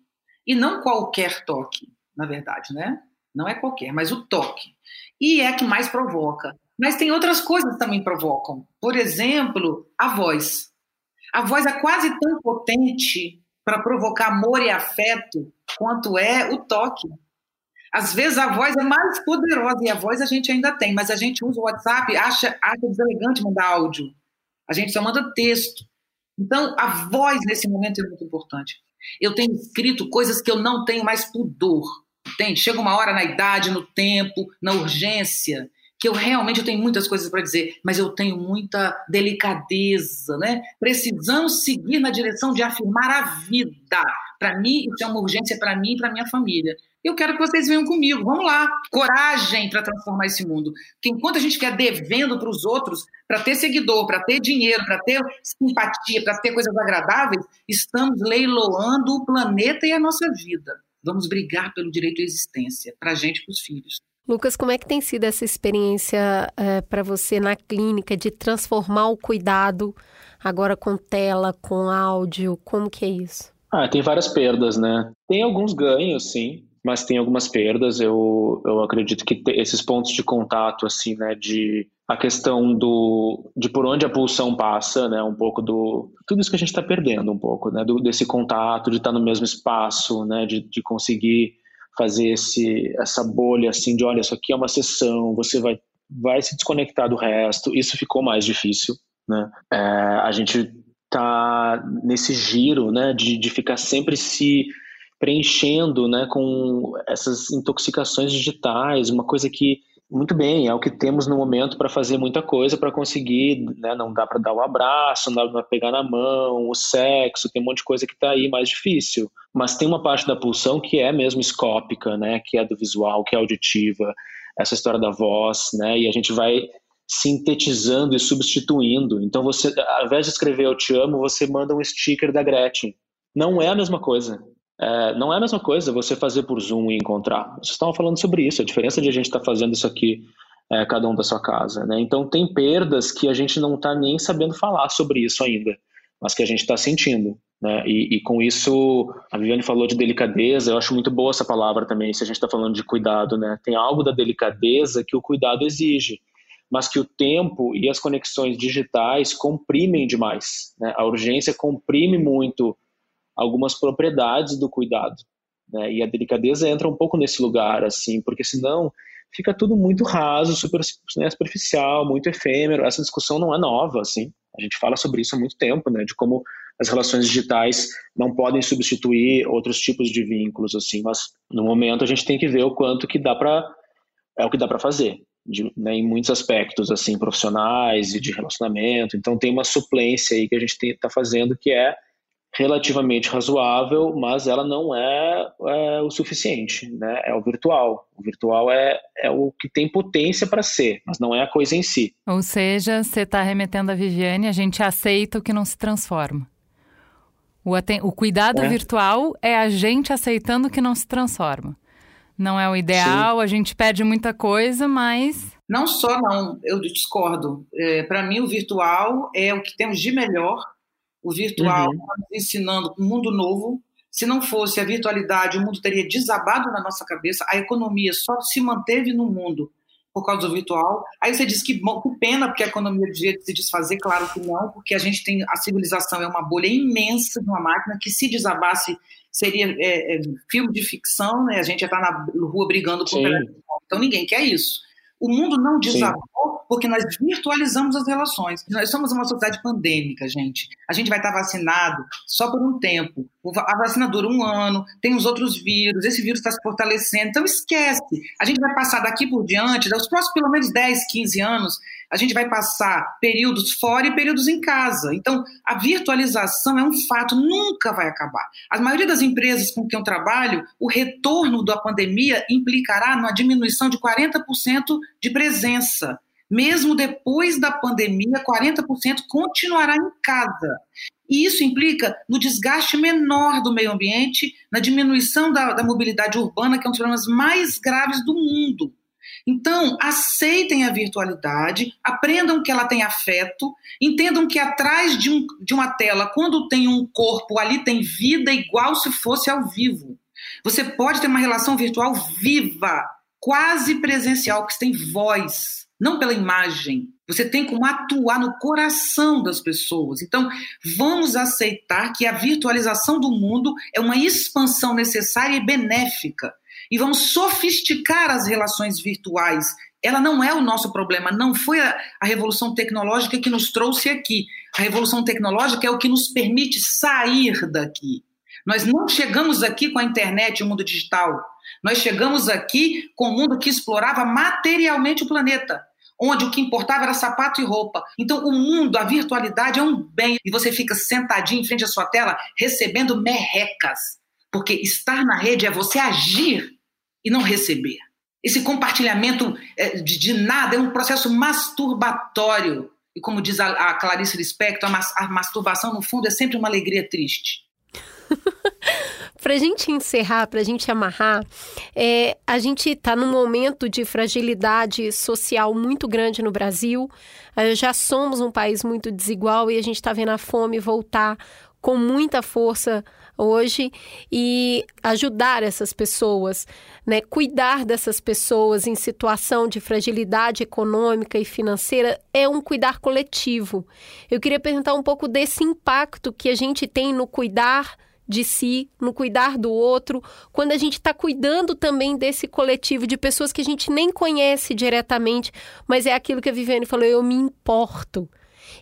e não qualquer toque, na verdade, né? Não é qualquer, mas o toque. E é a que mais provoca. Mas tem outras coisas que também provocam. Por exemplo, a voz. A voz é quase tão potente para provocar amor e afeto quanto é o toque. Às vezes a voz é mais poderosa e a voz a gente ainda tem, mas a gente usa o WhatsApp, acha, acha deselegante mandar áudio. A gente só manda texto. Então, a voz nesse momento é muito importante. Eu tenho escrito coisas que eu não tenho mais pudor. Entende? Chega uma hora na idade, no tempo, na urgência, que eu realmente tenho muitas coisas para dizer, mas eu tenho muita delicadeza, né? Precisamos seguir na direção de afirmar a vida. Para mim, isso é uma urgência para mim e para minha família. Eu quero que vocês venham comigo. Vamos lá, coragem para transformar esse mundo. Porque enquanto a gente quer devendo para os outros, para ter seguidor, para ter dinheiro, para ter simpatia, para ter coisas agradáveis, estamos leiloando o planeta e a nossa vida. Vamos brigar pelo direito à existência, para a gente e para os filhos. Lucas, como é que tem sido essa experiência é, para você na clínica de transformar o cuidado agora com tela, com áudio? Como que é isso? Ah, tem várias perdas, né? Tem alguns ganhos, sim, mas tem algumas perdas. Eu, eu acredito que esses pontos de contato, assim, né, de a questão do de por onde a pulsão passa, né, um pouco do tudo isso que a gente está perdendo um pouco, né, do, desse contato, de estar no mesmo espaço, né, de, de conseguir fazer esse, essa bolha assim de olha, isso aqui é uma sessão, você vai, vai se desconectar do resto, isso ficou mais difícil, né? É, a gente tá nesse giro, né, de, de ficar sempre se preenchendo, né, com essas intoxicações digitais, uma coisa que muito bem, é o que temos no momento para fazer muita coisa para conseguir, né? Não dá para dar o um abraço, não dá para pegar na mão, o sexo, tem um monte de coisa que está aí mais difícil. Mas tem uma parte da pulsão que é mesmo escópica, né? Que é do visual, que é auditiva, essa história da voz, né? E a gente vai sintetizando e substituindo. Então você, ao invés de escrever eu te amo, você manda um sticker da Gretchen. Não é a mesma coisa. É, não é a mesma coisa você fazer por Zoom e encontrar. Vocês estavam falando sobre isso, a diferença de a gente estar tá fazendo isso aqui, é, cada um da sua casa. Né? Então, tem perdas que a gente não está nem sabendo falar sobre isso ainda, mas que a gente está sentindo. Né? E, e, com isso, a Viviane falou de delicadeza, eu acho muito boa essa palavra também, se a gente está falando de cuidado. Né? Tem algo da delicadeza que o cuidado exige, mas que o tempo e as conexões digitais comprimem demais. Né? A urgência comprime muito algumas propriedades do cuidado. Né? E a delicadeza entra um pouco nesse lugar, assim, porque senão fica tudo muito raso, super, né, superficial, muito efêmero. Essa discussão não é nova, assim. A gente fala sobre isso há muito tempo, né? De como as relações digitais não podem substituir outros tipos de vínculos, assim. Mas no momento a gente tem que ver o quanto que dá para é o que dá para fazer. De, né, em muitos aspectos assim profissionais e de relacionamento então tem uma suplência aí que a gente está fazendo que é relativamente razoável, mas ela não é, é, o suficiente, né? É o virtual. O virtual é, é o que tem potência para ser, mas não é a coisa em si. Ou seja, você está remetendo a Viviane, a gente aceita o que não se transforma. O, o cuidado é. virtual é a gente aceitando o que não se transforma. Não é o ideal, Sim. a gente perde muita coisa, mas. Não só não, eu discordo. É, para mim, o virtual é o que temos de melhor O virtual uhum. nos ensinando um mundo novo. Se não fosse a virtualidade, o mundo teria desabado na nossa cabeça. A economia só se manteve no mundo por causa do virtual. Aí você diz que, bom, que pena, porque a economia devia se desfazer. Claro que não, porque a gente tem. A civilização é uma bolha imensa de uma máquina que, se desabasse, seria é, é, filme de ficção, né? A gente ia estar na rua brigando por. Então ninguém quer isso. O mundo não desabou Sim. porque nós virtualizamos as relações. Nós somos uma sociedade pandêmica, gente. A gente vai estar vacinado só por um tempo. A vacina dura um ano, tem os outros vírus, esse vírus está se fortalecendo. Então esquece. A gente vai passar daqui por diante, dos próximos pelo menos 10, 15 anos, a gente vai passar períodos fora e períodos em casa. Então, a virtualização é um fato, nunca vai acabar. A maioria das empresas com quem eu trabalho, o retorno da pandemia implicará numa diminuição de 40% de presença. Mesmo depois da pandemia, 40% continuará em casa. E isso implica no desgaste menor do meio ambiente, na diminuição da, da mobilidade urbana, que é um dos problemas mais graves do mundo. Então, aceitem a virtualidade, aprendam que ela tem afeto, entendam que atrás de, um, de uma tela, quando tem um corpo, ali tem vida igual se fosse ao vivo. Você pode ter uma relação virtual viva, quase presencial, que tem voz, não pela imagem. Você tem como atuar no coração das pessoas. Então, vamos aceitar que a virtualização do mundo é uma expansão necessária e benéfica e vamos sofisticar as relações virtuais. Ela não é o nosso problema, não foi a, a, revolução tecnológica que nos trouxe aqui. A revolução tecnológica é o que nos permite sair daqui. Nós não chegamos aqui com a internet o mundo digital. Nós chegamos aqui com o mundo que explorava materialmente o planeta, onde o que importava era sapato e roupa. Então, o mundo, a virtualidade é um bem. E você fica sentadinho em frente à sua tela recebendo merrecas. Porque estar na rede é você agir e não receber. Esse compartilhamento é, de, nada é um processo masturbatório. E como diz a, Clarice Lispector, a, a masturbação, no fundo, é sempre uma alegria triste. para a gente encerrar, para a gente amarrar, é, a gente está num momento de fragilidade social muito grande no Brasil. É, já somos um país muito desigual e a gente está vendo a fome voltar com muita força hoje e ajudar essas pessoas, né? Cuidar dessas pessoas em situação de fragilidade econômica e financeira é um cuidar coletivo. Eu queria perguntar um pouco desse impacto que a gente tem no cuidar de si, no cuidar do outro, quando a gente está cuidando também desse coletivo de pessoas que a gente nem conhece diretamente, mas é aquilo que a Viviane falou, eu me importo.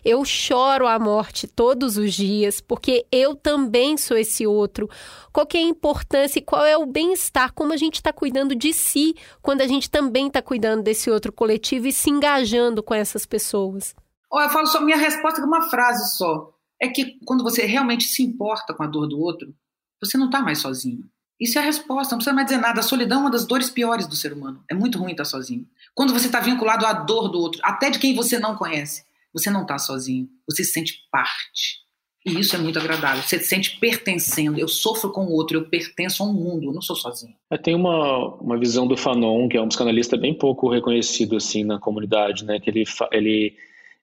Eu choro a morte todos os dias, porque eu também sou esse outro. Qual é a importância e qual é o bem-estar, como a gente está cuidando de si, quando a gente também está cuidando desse outro coletivo e se engajando com essas pessoas? Oh, eu falo só minha resposta com uma frase só. É que quando você realmente se importa com a dor do outro, você não está mais sozinho. Isso é a resposta, não precisa mais dizer nada. A solidão é uma das dores piores do ser humano. É muito ruim estar sozinho. Quando você está vinculado à dor do outro, até de quem você não conhece, você não está sozinho, você se sente parte. E isso é muito agradável. Você se sente pertencendo. Eu sofro com o outro, eu pertenço a um mundo, eu não sou sozinho. É, tem uma, uma visão do Fanon, que é um psicanalista bem pouco reconhecido assim na comunidade, né? Que ele, ele,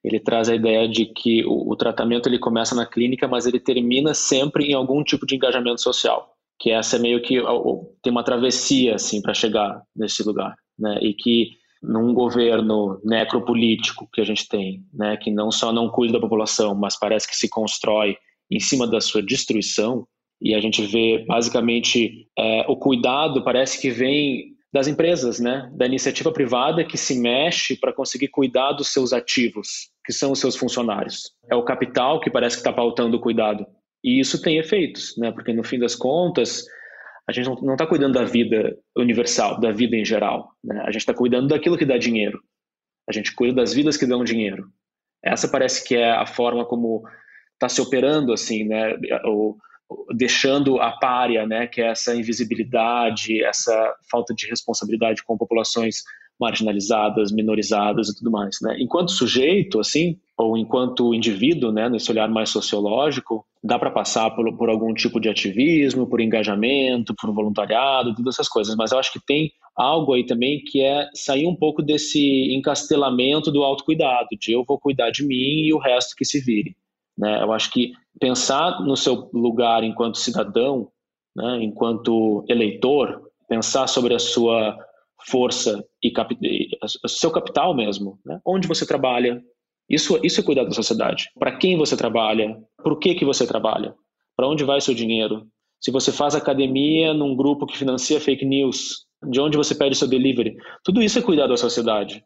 ele traz a ideia de que o, o tratamento ele começa na clínica, mas ele termina sempre em algum tipo de engajamento social. Que essa é meio que tem uma travessia assim para chegar nesse lugar, né? E que num governo necropolítico que a gente tem, né, que não só não cuida da população, mas parece que se constrói em cima da sua destruição, e a gente vê basicamente é, o cuidado parece que vem das empresas, né, da iniciativa privada que se mexe para conseguir cuidar dos seus ativos, que são os seus funcionários. É o capital que parece que está pautando o cuidado. E isso tem efeitos, né, porque no fim das contas a gente não está cuidando da vida universal, da vida em geral. Né? A gente está cuidando daquilo que dá dinheiro. A gente cuida das vidas que dão dinheiro. Essa parece que é a forma como está se operando, assim, né? O, deixando a párea, né? Que é essa invisibilidade, essa falta de responsabilidade com populações marginalizadas, minorizadas e tudo mais, né? Enquanto sujeito, assim, ou enquanto indivíduo, né, nesse olhar mais sociológico, dá para passar por, por algum tipo de ativismo, por engajamento, por voluntariado, todas essas coisas, mas eu acho que tem algo aí também que é sair um pouco desse encastelamento do autocuidado, de eu vou cuidar de mim e o resto que se vire. Né? Eu acho que pensar no seu lugar enquanto cidadão, né, enquanto eleitor, pensar sobre a sua força e cap seu capital mesmo, né? onde você trabalha, isso, isso é cuidar da sociedade. Para quem você trabalha, por que, que você trabalha, para onde vai seu dinheiro. Se você faz academia num grupo que financia fake news, de onde você pede seu delivery, tudo isso é cuidar da sociedade.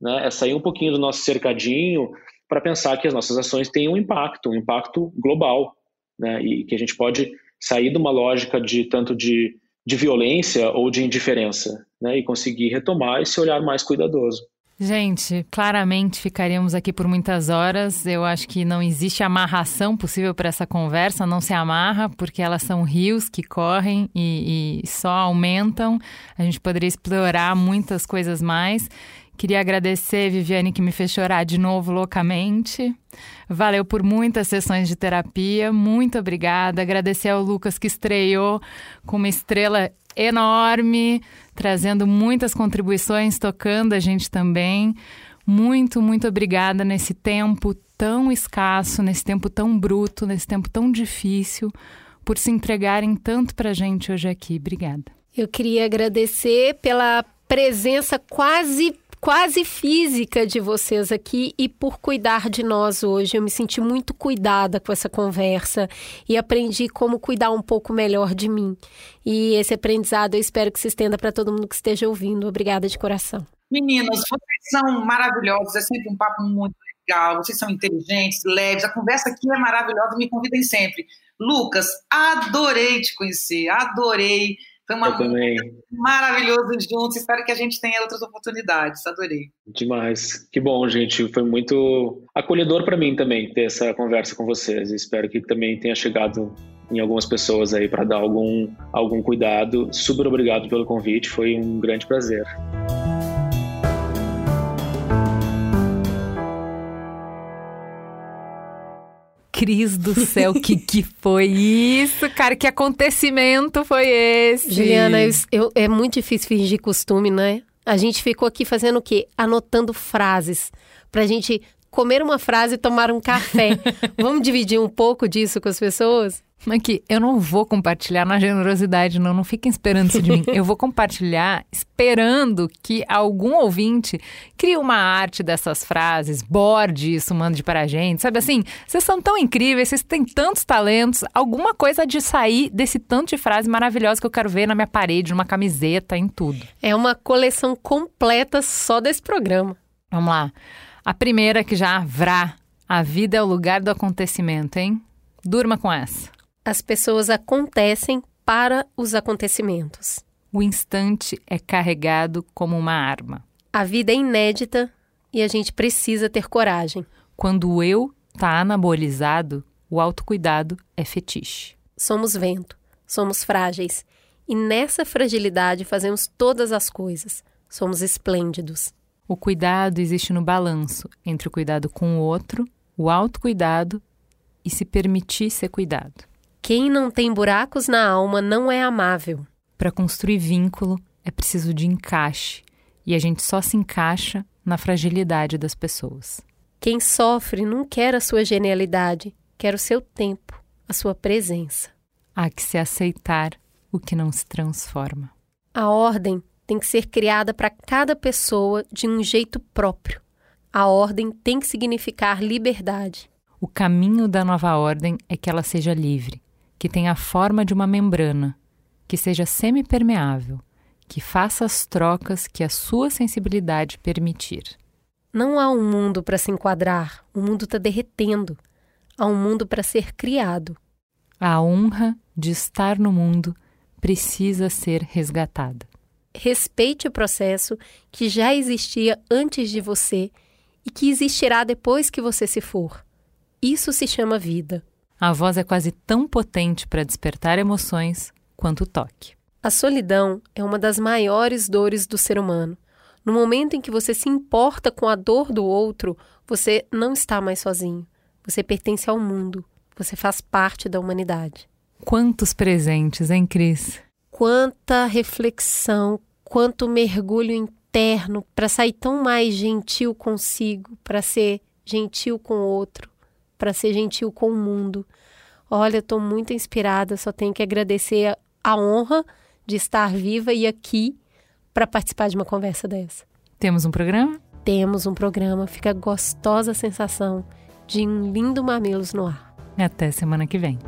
Né? É sair um pouquinho do nosso cercadinho para pensar que as nossas ações têm um impacto, um impacto global, né? e que a gente pode sair de uma lógica de tanto de, de violência ou de indiferença né? e conseguir retomar esse olhar mais cuidadoso. Gente, claramente ficaríamos aqui por muitas horas. Eu acho que não existe amarração possível para essa conversa, não se amarra, porque elas são rios que correm e, e só aumentam. A gente poderia explorar muitas coisas mais. Queria agradecer, Viviane, que me fez chorar de novo loucamente. Valeu por muitas sessões de terapia. Muito obrigada. Agradecer ao Lucas que estreou com uma estrela enorme, trazendo muitas contribuições, tocando a gente também. Muito, muito obrigada nesse tempo tão escasso, nesse tempo tão bruto, nesse tempo tão difícil, por se entregarem tanto para a gente hoje aqui. Obrigada. Eu queria agradecer pela presença quase quase física de vocês aqui e por cuidar de nós hoje. Eu me senti muito cuidada com essa conversa e aprendi como cuidar um pouco melhor de mim. E esse aprendizado eu espero que se estenda para todo mundo que esteja ouvindo. Obrigada de coração. Meninos, vocês são maravilhosos, é sempre um papo muito legal, vocês são inteligentes, leves, a conversa aqui é maravilhosa, me convidem sempre. Lucas, adorei te conhecer, adorei foi uma maravilhoso juntos. Espero que a gente tenha outras oportunidades. Adorei. Demais. Que bom, gente. Foi muito acolhedor para mim também ter essa conversa com vocês. Espero que também tenha chegado em algumas pessoas aí para dar algum, algum cuidado. Super obrigado pelo convite. Foi um grande prazer. Cris do céu, que que foi isso, cara? Que acontecimento foi esse? Juliana, eu, eu, é muito difícil fingir costume, né? A gente ficou aqui fazendo o quê? Anotando frases pra gente comer uma frase e tomar um café. Vamos dividir um pouco disso com as pessoas? Aqui, eu não vou compartilhar na generosidade, não. Não fiquem esperando isso de mim. Eu vou compartilhar esperando que algum ouvinte crie uma arte dessas frases, borde isso, mande para a gente. Sabe assim, vocês são tão incríveis, vocês têm tantos talentos. Alguma coisa de sair desse tanto de frase maravilhosa que eu quero ver na minha parede, numa camiseta, em tudo. É uma coleção completa só desse programa. Vamos lá. A primeira que já vrá. A vida é o lugar do acontecimento, hein? Durma com essa. As pessoas acontecem para os acontecimentos. O instante é carregado como uma arma. A vida é inédita e a gente precisa ter coragem. Quando o eu está anabolizado, o autocuidado é fetiche. Somos vento, somos frágeis e nessa fragilidade fazemos todas as coisas. Somos esplêndidos. O cuidado existe no balanço entre o cuidado com o outro, o autocuidado e se permitir ser cuidado. Quem não tem buracos na alma não é amável. Para construir vínculo é preciso de encaixe, e a gente só se encaixa na fragilidade das pessoas. Quem sofre não quer a sua genialidade, quer o seu tempo, a sua presença. Há que se aceitar o que não se transforma. A ordem tem que ser criada para cada pessoa de um jeito próprio. A ordem tem que significar liberdade. O caminho da nova ordem é que ela seja livre, que tenha a forma de uma membrana, que seja semipermeável, que faça as trocas que a sua sensibilidade permitir. Não há um mundo para se enquadrar, o mundo está derretendo. Há um mundo para ser criado. A honra de estar no mundo precisa ser resgatada. Respeite o processo que já existia antes de você e que existirá depois que você se for. Isso se chama vida. A voz é quase tão potente para despertar emoções quanto o toque. A solidão é uma das maiores dores do ser humano. No momento em que você se importa com a dor do outro, você não está mais sozinho. Você pertence ao mundo. Você faz parte da humanidade. Quantos presentes, hein, Cris? Quanta reflexão, quanto mergulho interno para sair tão mais gentil consigo, para ser gentil com o outro para ser gentil com o mundo. Olha, estou muito inspirada, só tenho que agradecer a honra de estar viva e aqui para participar de uma conversa dessa. Temos um programa? Temos um programa, fica gostosa a sensação de um lindo Mamilos no ar. Até semana que vem.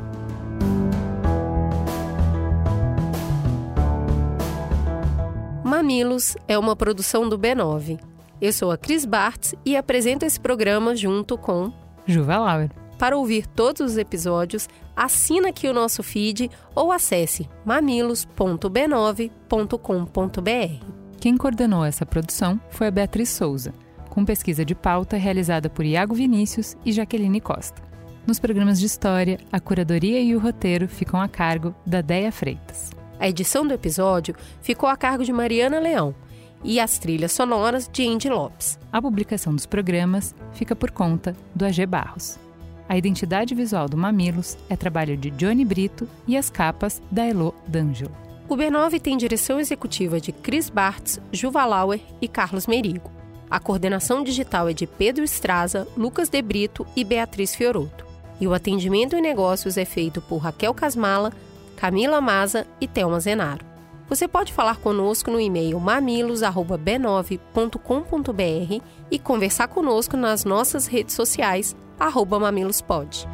Mamilos é uma produção do B9. Eu sou a Cris Bartz e apresento esse programa junto com Juva Lauer. Para ouvir todos os episódios, assina aqui o nosso feed ou acesse mamilos.b9.com.br. Quem coordenou essa produção foi a Beatriz Souza, com pesquisa de pauta realizada por Iago Vinícius e Jaqueline Costa. Nos programas de história, a curadoria e o roteiro ficam a cargo da Deia Freitas. A edição do episódio ficou a cargo de Mariana Leão e as trilhas sonoras de Andy Lopes. A publicação dos programas fica por conta do AG Barros. A identidade visual do Mamilos é trabalho de Johnny Brito e as capas da Elo D'Angelo. O B9 tem direção executiva de Chris Bartz, Juva Lauer e Carlos Merigo. A coordenação digital é de Pedro Estraza, Lucas De Brito e Beatriz Fioroto. E o atendimento em negócios é feito por Raquel Casmala, Camila Maza e Thelma Zenaro. Você pode falar conosco no e-mail mamilos@b9.com.br e conversar conosco nas nossas redes sociais @mamilospod.